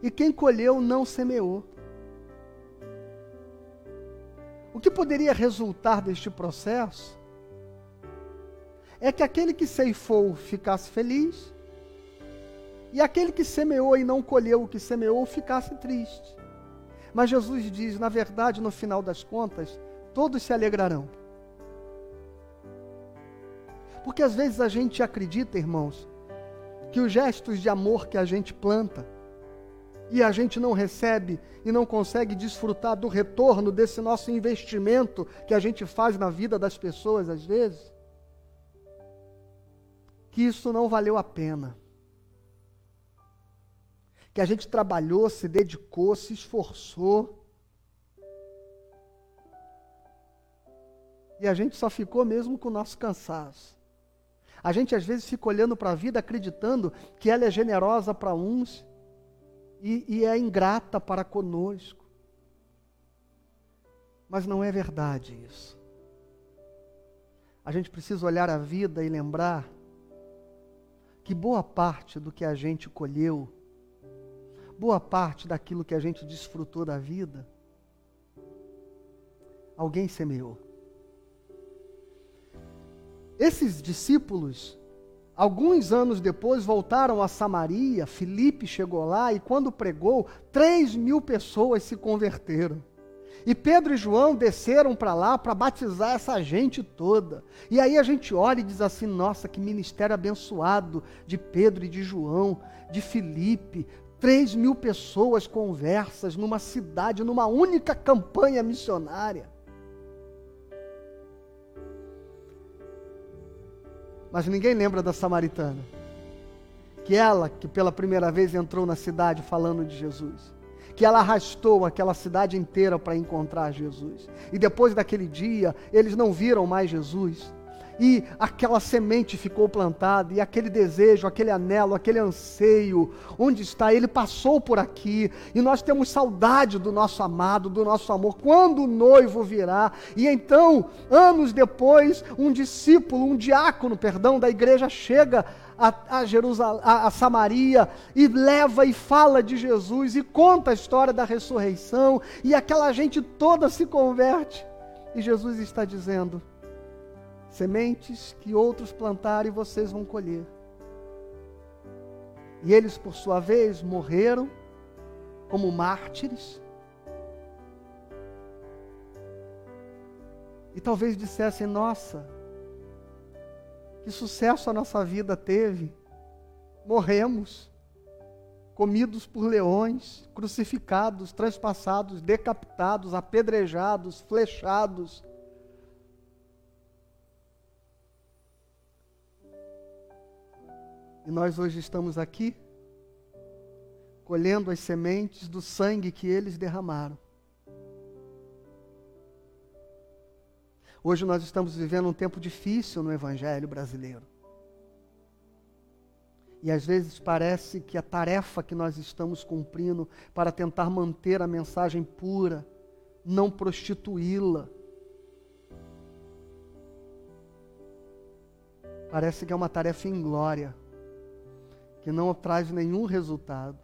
A: e quem colheu não semeou. O que poderia resultar deste processo é que aquele que ceifou ficasse feliz e aquele que semeou e não colheu o que semeou ficasse triste. Mas Jesus diz, na verdade, no final das contas, todos se alegrarão. Porque às vezes a gente acredita, irmãos, que os gestos de amor que a gente planta e a gente não recebe e não consegue desfrutar do retorno desse nosso investimento que a gente faz na vida das pessoas às vezes, que isso não valeu a pena que a gente trabalhou, se dedicou, se esforçou. E a gente só ficou mesmo com o nosso cansaço. A gente às vezes fica olhando para a vida acreditando que ela é generosa para uns e, e é ingrata para conosco. Mas não é verdade isso. A gente precisa olhar a vida e lembrar que boa parte do que a gente colheu boa parte daquilo que a gente desfrutou da vida, alguém semeou. Esses discípulos, alguns anos depois, voltaram a Samaria. Filipe chegou lá e, quando pregou, três mil pessoas se converteram. E Pedro e João desceram para lá para batizar essa gente toda. E aí a gente olha e diz assim: nossa, que ministério abençoado de Pedro e de João, de Filipe, Três mil pessoas conversas numa cidade, numa única campanha missionária. Mas ninguém lembra da samaritana. Que ela, que pela primeira vez entrou na cidade falando de Jesus. Que ela arrastou aquela cidade inteira para encontrar Jesus. E depois daquele dia, eles não viram mais Jesus e aquela semente ficou plantada, e aquele desejo, aquele anelo, aquele anseio, onde está? Ele passou por aqui, e nós temos saudade do nosso amado, do nosso amor, quando o noivo virá, e então, anos depois, um discípulo, um diácono, perdão, da igreja chega a, Jerusalém, a, a Samaria e leva e fala de Jesus e conta a história da ressurreição, e aquela gente toda se converte, e Jesus está dizendo: sementes que outros plantaram e vocês vão colher. E eles, por sua vez, morreram como mártires. E talvez dissessem: Nossa, que sucesso a nossa vida teve. Morremos, comidos por leões, crucificados, transpassados, decapitados, apedrejados, flechados E nós hoje estamos aqui colhendo as sementes do sangue que eles derramaram. Hoje nós estamos vivendo um tempo difícil no Evangelho brasileiro. E às vezes parece que a tarefa que nós estamos cumprindo para tentar manter a mensagem pura, não prostituí-la, parece que é uma tarefa inglória que não traz nenhum resultado.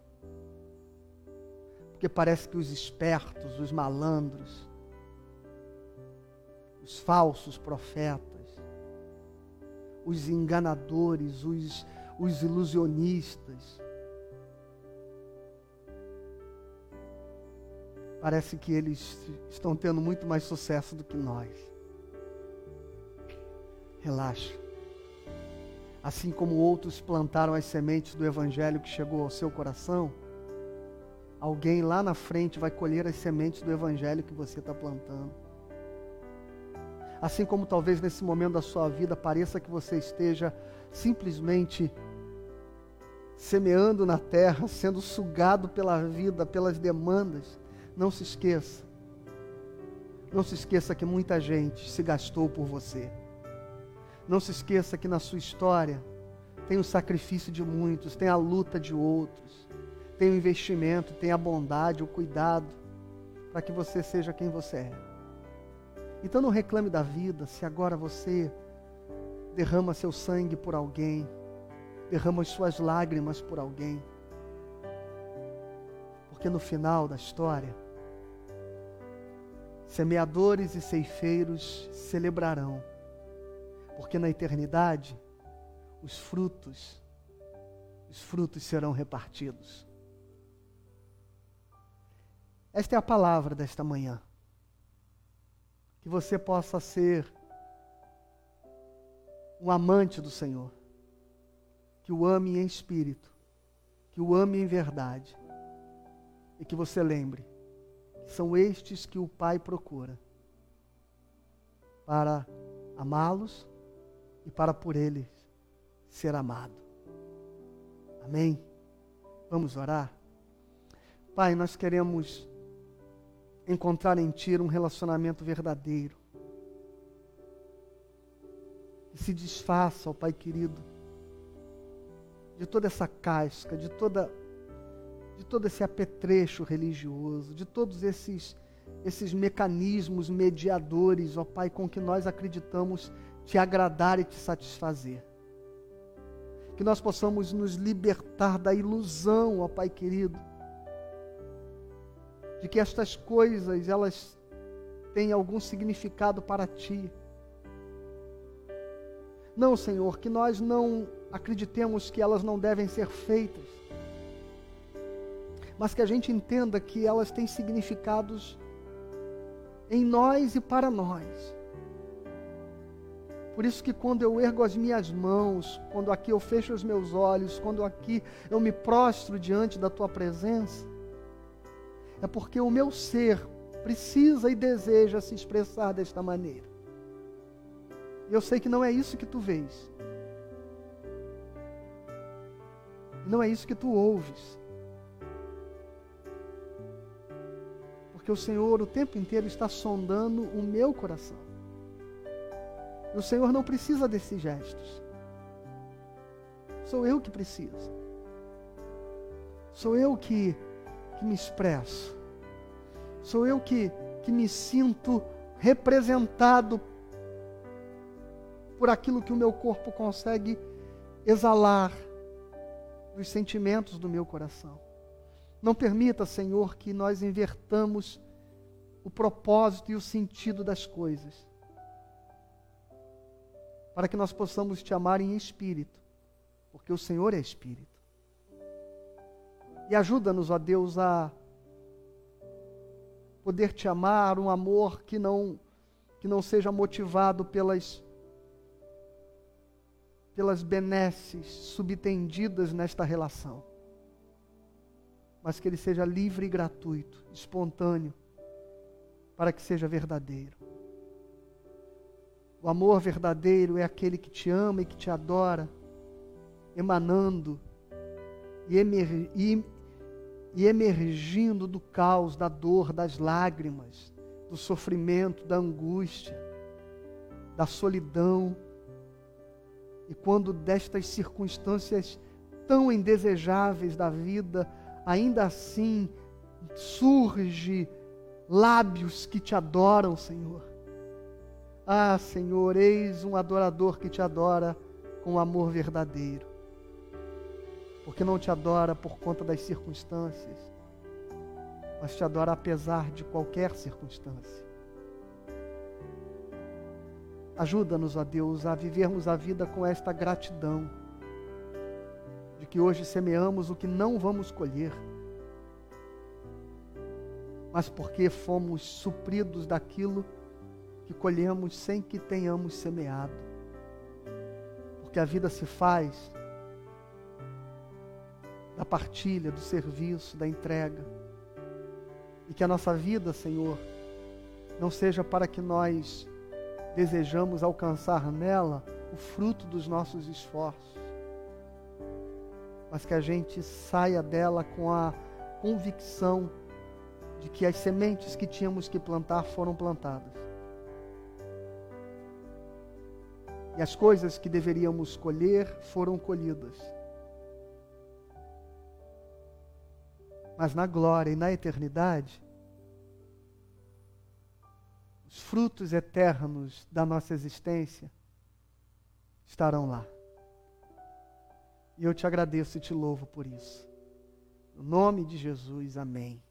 A: Porque parece que os espertos, os malandros, os falsos profetas, os enganadores, os, os ilusionistas, parece que eles estão tendo muito mais sucesso do que nós. Relaxa. Assim como outros plantaram as sementes do Evangelho que chegou ao seu coração, alguém lá na frente vai colher as sementes do Evangelho que você está plantando. Assim como talvez nesse momento da sua vida pareça que você esteja simplesmente semeando na terra, sendo sugado pela vida, pelas demandas, não se esqueça. Não se esqueça que muita gente se gastou por você. Não se esqueça que na sua história tem o sacrifício de muitos, tem a luta de outros, tem o investimento, tem a bondade, o cuidado, para que você seja quem você é. Então não reclame da vida se agora você derrama seu sangue por alguém, derrama as suas lágrimas por alguém. Porque no final da história, semeadores e ceifeiros celebrarão, porque na eternidade os frutos, os frutos serão repartidos. Esta é a palavra desta manhã. Que você possa ser um amante do Senhor, que o ame em espírito, que o ame em verdade, e que você lembre são estes que o Pai procura para amá-los e para por eles ser amado. Amém? Vamos orar? Pai, nós queremos encontrar em Ti um relacionamento verdadeiro e se desfaça, ó Pai querido, de toda essa casca, de toda de todo esse apetrecho religioso, de todos esses esses mecanismos mediadores, ó Pai, com que nós acreditamos te agradar e te satisfazer. Que nós possamos nos libertar da ilusão, ó Pai querido, de que estas coisas elas têm algum significado para ti não, Senhor, que nós não acreditemos que elas não devem ser feitas, mas que a gente entenda que elas têm significados em nós e para nós. Por isso que quando eu ergo as minhas mãos, quando aqui eu fecho os meus olhos, quando aqui eu me prostro diante da tua presença, é porque o meu ser precisa e deseja se expressar desta maneira. Eu sei que não é isso que tu vês. Não é isso que tu ouves. Porque o Senhor o tempo inteiro está sondando o meu coração. E o Senhor não precisa desses gestos. Sou eu que preciso. Sou eu que, que me expresso. Sou eu que, que me sinto representado por aquilo que o meu corpo consegue exalar dos sentimentos do meu coração. Não permita, Senhor, que nós invertamos o propósito e o sentido das coisas, para que nós possamos te amar em espírito, porque o Senhor é espírito. E ajuda-nos, ó Deus, a poder te amar, um amor que não que não seja motivado pelas pelas benesses subtendidas nesta relação, mas que ele seja livre e gratuito, espontâneo, para que seja verdadeiro. O amor verdadeiro é aquele que te ama e que te adora, emanando e, emer, e, e emergindo do caos, da dor, das lágrimas, do sofrimento, da angústia, da solidão e quando destas circunstâncias tão indesejáveis da vida, ainda assim surge lábios que te adoram, Senhor. Ah, Senhor, eis um adorador que te adora com amor verdadeiro. Porque não te adora por conta das circunstâncias, mas te adora apesar de qualquer circunstância. Ajuda-nos, ó Deus, a vivermos a vida com esta gratidão, de que hoje semeamos o que não vamos colher, mas porque fomos supridos daquilo que colhemos sem que tenhamos semeado. que a vida se faz da partilha, do serviço, da entrega. E que a nossa vida, Senhor, não seja para que nós desejamos alcançar nela o fruto dos nossos esforços, mas que a gente saia dela com a convicção de que as sementes que tínhamos que plantar foram plantadas. E as coisas que deveríamos colher foram colhidas. Mas na glória e na eternidade, os frutos eternos da nossa existência estarão lá. E eu te agradeço e te louvo por isso. No nome de Jesus, amém.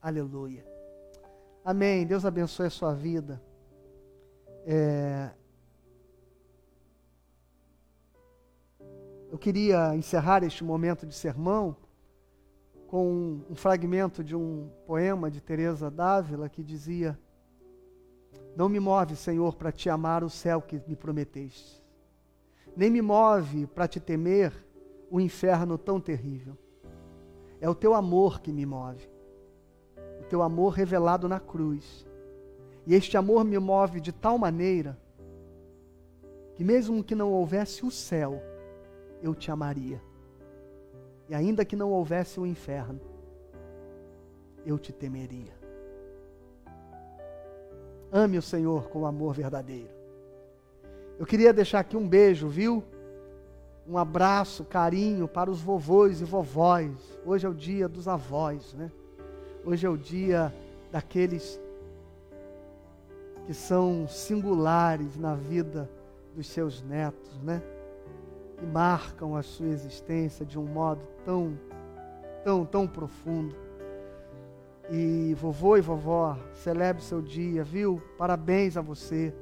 A: Aleluia. Amém. Deus abençoe a sua vida. É... Eu queria encerrar este momento de sermão com um fragmento de um poema de Teresa Dávila que dizia: Não me move, Senhor, para te amar o céu que me prometeste. Nem me move para te temer o inferno tão terrível. É o teu amor que me move. O teu amor revelado na cruz. E este amor me move de tal maneira que mesmo que não houvesse o céu, eu te amaria. E ainda que não houvesse o inferno, eu te temeria. Ame o Senhor com amor verdadeiro. Eu queria deixar aqui um beijo, viu? Um abraço, carinho para os vovôs e vovós. Hoje é o dia dos avós, né? Hoje é o dia daqueles que são singulares na vida dos seus netos, né? Que marcam a sua existência de um modo tão, tão, tão profundo. E vovô e vovó, celebre seu dia, viu? Parabéns a você.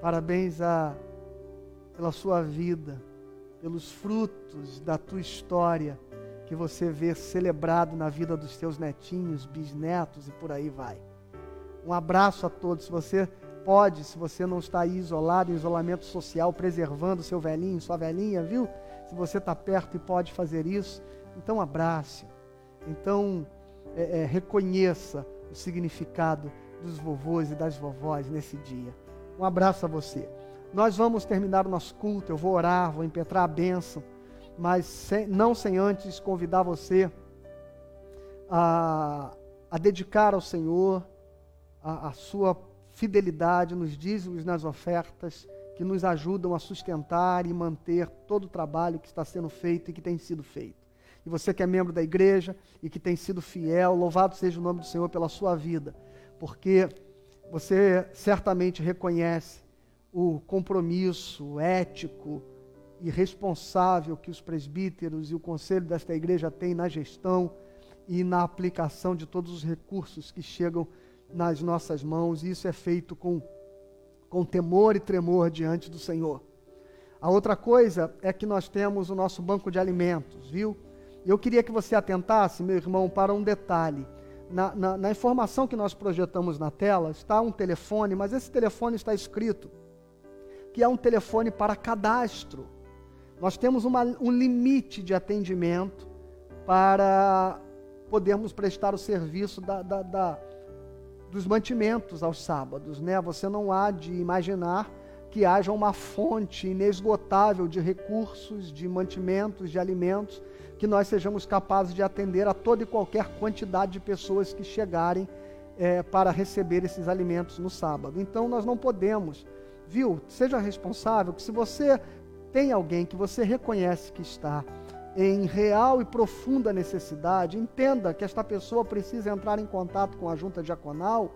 A: Parabéns a, pela sua vida, pelos frutos da tua história que você vê celebrado na vida dos teus netinhos, bisnetos e por aí vai. Um abraço a todos. Se você pode, se você não está aí isolado, em isolamento social, preservando seu velhinho, sua velhinha, viu? Se você está perto e pode fazer isso, então abrace. Então é, é, reconheça o significado dos vovôs e das vovós nesse dia. Um abraço a você. Nós vamos terminar o nosso culto, eu vou orar, vou impetrar a bênção, mas sem, não sem antes convidar você a, a dedicar ao Senhor a, a sua fidelidade nos dízimos, nas ofertas, que nos ajudam a sustentar e manter todo o trabalho que está sendo feito e que tem sido feito. E você que é membro da igreja e que tem sido fiel, louvado seja o nome do Senhor pela sua vida, porque você certamente reconhece o compromisso ético e responsável que os presbíteros e o conselho desta igreja têm na gestão e na aplicação de todos os recursos que chegam nas nossas mãos, e isso é feito com, com temor e tremor diante do Senhor. A outra coisa é que nós temos o nosso banco de alimentos, viu? Eu queria que você atentasse, meu irmão, para um detalhe. Na, na, na, informação que nós projetamos na tela está um telefone, mas esse telefone está escrito que é um telefone para cadastro. Nós temos uma, um limite de atendimento para podermos prestar o serviço da, da, da dos mantimentos aos sábados, né? Você não há de imaginar que haja uma fonte inesgotável de recursos, de mantimentos, de alimentos, que nós sejamos capazes de atender a toda e qualquer quantidade de pessoas que chegarem é, para receber esses alimentos no sábado. Então nós não podemos, viu? Seja responsável que se você tem alguém que você reconhece que está em real e profunda necessidade, entenda que esta pessoa precisa entrar em contato com a junta diaconal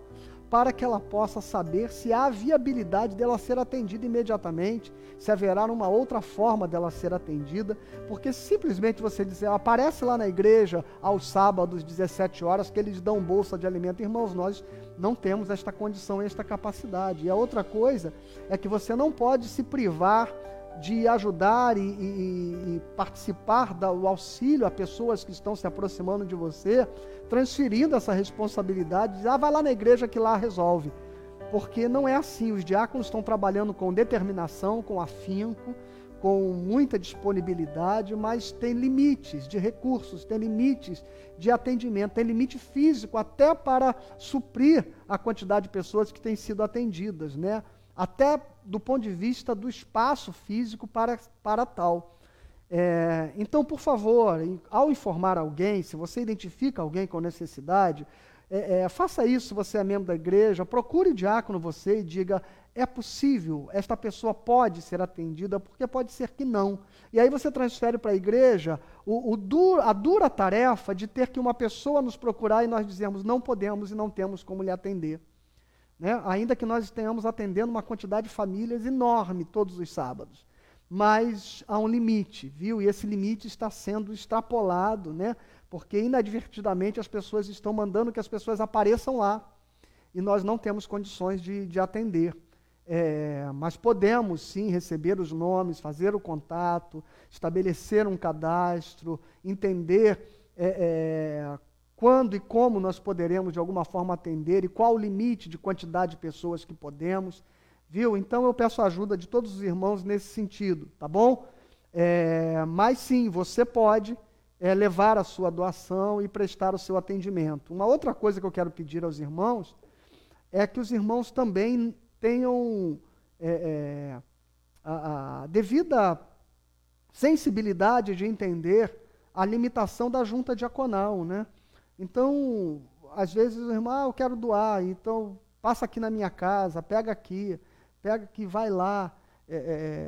A: para que ela possa saber se há viabilidade dela ser atendida imediatamente, se haverá uma outra forma dela ser atendida, porque simplesmente você dizer, aparece lá na igreja aos sábados, 17 horas, que eles dão bolsa de alimento. Irmãos, nós não temos esta condição, esta capacidade. E a outra coisa é que você não pode se privar de ajudar e, e, e participar do auxílio a pessoas que estão se aproximando de você, transferindo essa responsabilidade, de, ah, vai lá na igreja que lá resolve. Porque não é assim, os diáconos estão trabalhando com determinação, com afinco, com muita disponibilidade, mas tem limites de recursos, tem limites de atendimento, tem limite físico até para suprir a quantidade de pessoas que têm sido atendidas, né? Até do ponto de vista do espaço físico para, para tal. É, então, por favor, ao informar alguém, se você identifica alguém com necessidade, é, é, faça isso se você é membro da igreja, procure o diácono você e diga: é possível, esta pessoa pode ser atendida, porque pode ser que não. E aí você transfere para a igreja o, o dur, a dura tarefa de ter que uma pessoa nos procurar e nós dizemos não podemos e não temos como lhe atender. Né? Ainda que nós tenhamos atendendo uma quantidade de famílias enorme todos os sábados. Mas há um limite, viu? E esse limite está sendo extrapolado, né? porque inadvertidamente as pessoas estão mandando que as pessoas apareçam lá. E nós não temos condições de, de atender. É, mas podemos sim receber os nomes, fazer o contato, estabelecer um cadastro, entender é, é, quando e como nós poderemos de alguma forma atender e qual o limite de quantidade de pessoas que podemos, viu? Então eu peço a ajuda de todos os irmãos nesse sentido, tá bom? É, mas sim, você pode é, levar a sua doação e prestar o seu atendimento. Uma outra coisa que eu quero pedir aos irmãos é que os irmãos também tenham é, é, a, a devida sensibilidade de entender a limitação da junta diaconal, né? Então, às vezes o irmão, ah, eu quero doar, então passa aqui na minha casa, pega aqui, pega aqui, vai lá. É, é,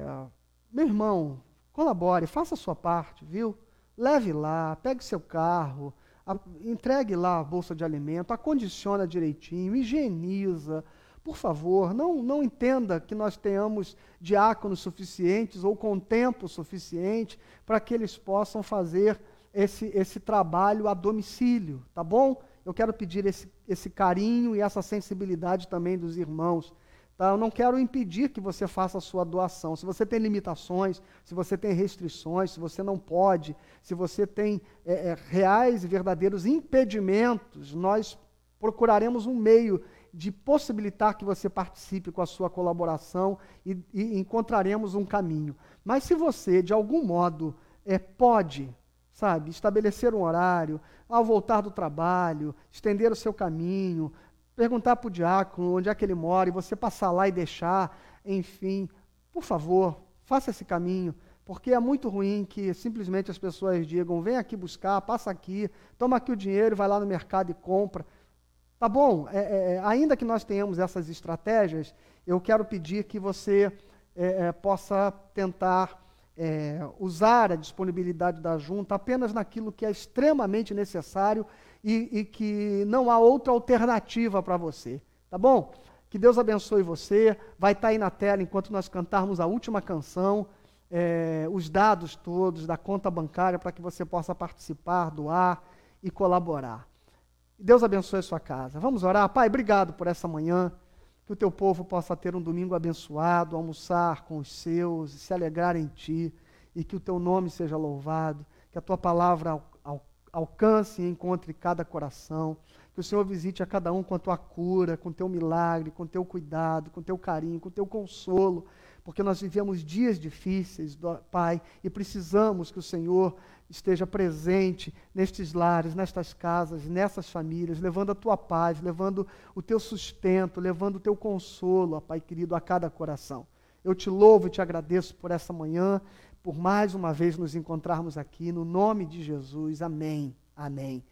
A: é meu irmão, colabore, faça a sua parte, viu? Leve lá, pegue seu carro, a, entregue lá a bolsa de alimento, acondiciona direitinho, higieniza, por favor, não, não entenda que nós tenhamos diáconos suficientes ou com tempo suficiente para que eles possam fazer esse, esse trabalho a domicílio, tá bom? Eu quero pedir esse, esse carinho e essa sensibilidade também dos irmãos. Tá? Eu não quero impedir que você faça a sua doação. Se você tem limitações, se você tem restrições, se você não pode, se você tem é, é, reais e verdadeiros impedimentos, nós procuraremos um meio de possibilitar que você participe com a sua colaboração e, e encontraremos um caminho. Mas se você, de algum modo, é, pode, sabe, estabelecer um horário, ao voltar do trabalho, estender o seu caminho, perguntar para o diácono onde é que ele mora e você passar lá e deixar, enfim, por favor, faça esse caminho, porque é muito ruim que simplesmente as pessoas digam: vem aqui buscar, passa aqui, toma aqui o dinheiro, vai lá no mercado e compra. Tá bom? É, é, é, ainda que nós tenhamos essas estratégias, eu quero pedir que você é, é possa tentar é, usar a disponibilidade da junta apenas naquilo que é extremamente necessário e, e que não há outra alternativa para você. Tá bom? Que Deus abençoe você. Vai estar tá aí na tela enquanto nós cantarmos a última canção. os dados todos da conta bancária para que você possa participar, doar e colaborar. Deus abençoe a sua casa. Vamos orar. Pai, obrigado por essa manhã. Que o teu povo possa ter um domingo abençoado, almoçar com os seus, se alegrar em ti, e que o teu nome seja louvado, que a tua palavra al al alcance e encontre cada coração, que o Senhor visite a cada um com a tua cura, com o teu milagre, com o teu cuidado, com o teu carinho, com o teu consolo, porque nós vivemos dias difíceis, Pai, e precisamos que o Senhor esteja presente nestes lares, nestas casas, nessas famílias, levando a tua paz, levando o teu sustento, levando o teu consolo, ó Pai querido, a cada coração. Eu te louvo e te agradeço por essa manhã, por mais uma vez nos encontrarmos aqui, no nome de Jesus. Amém. Amém.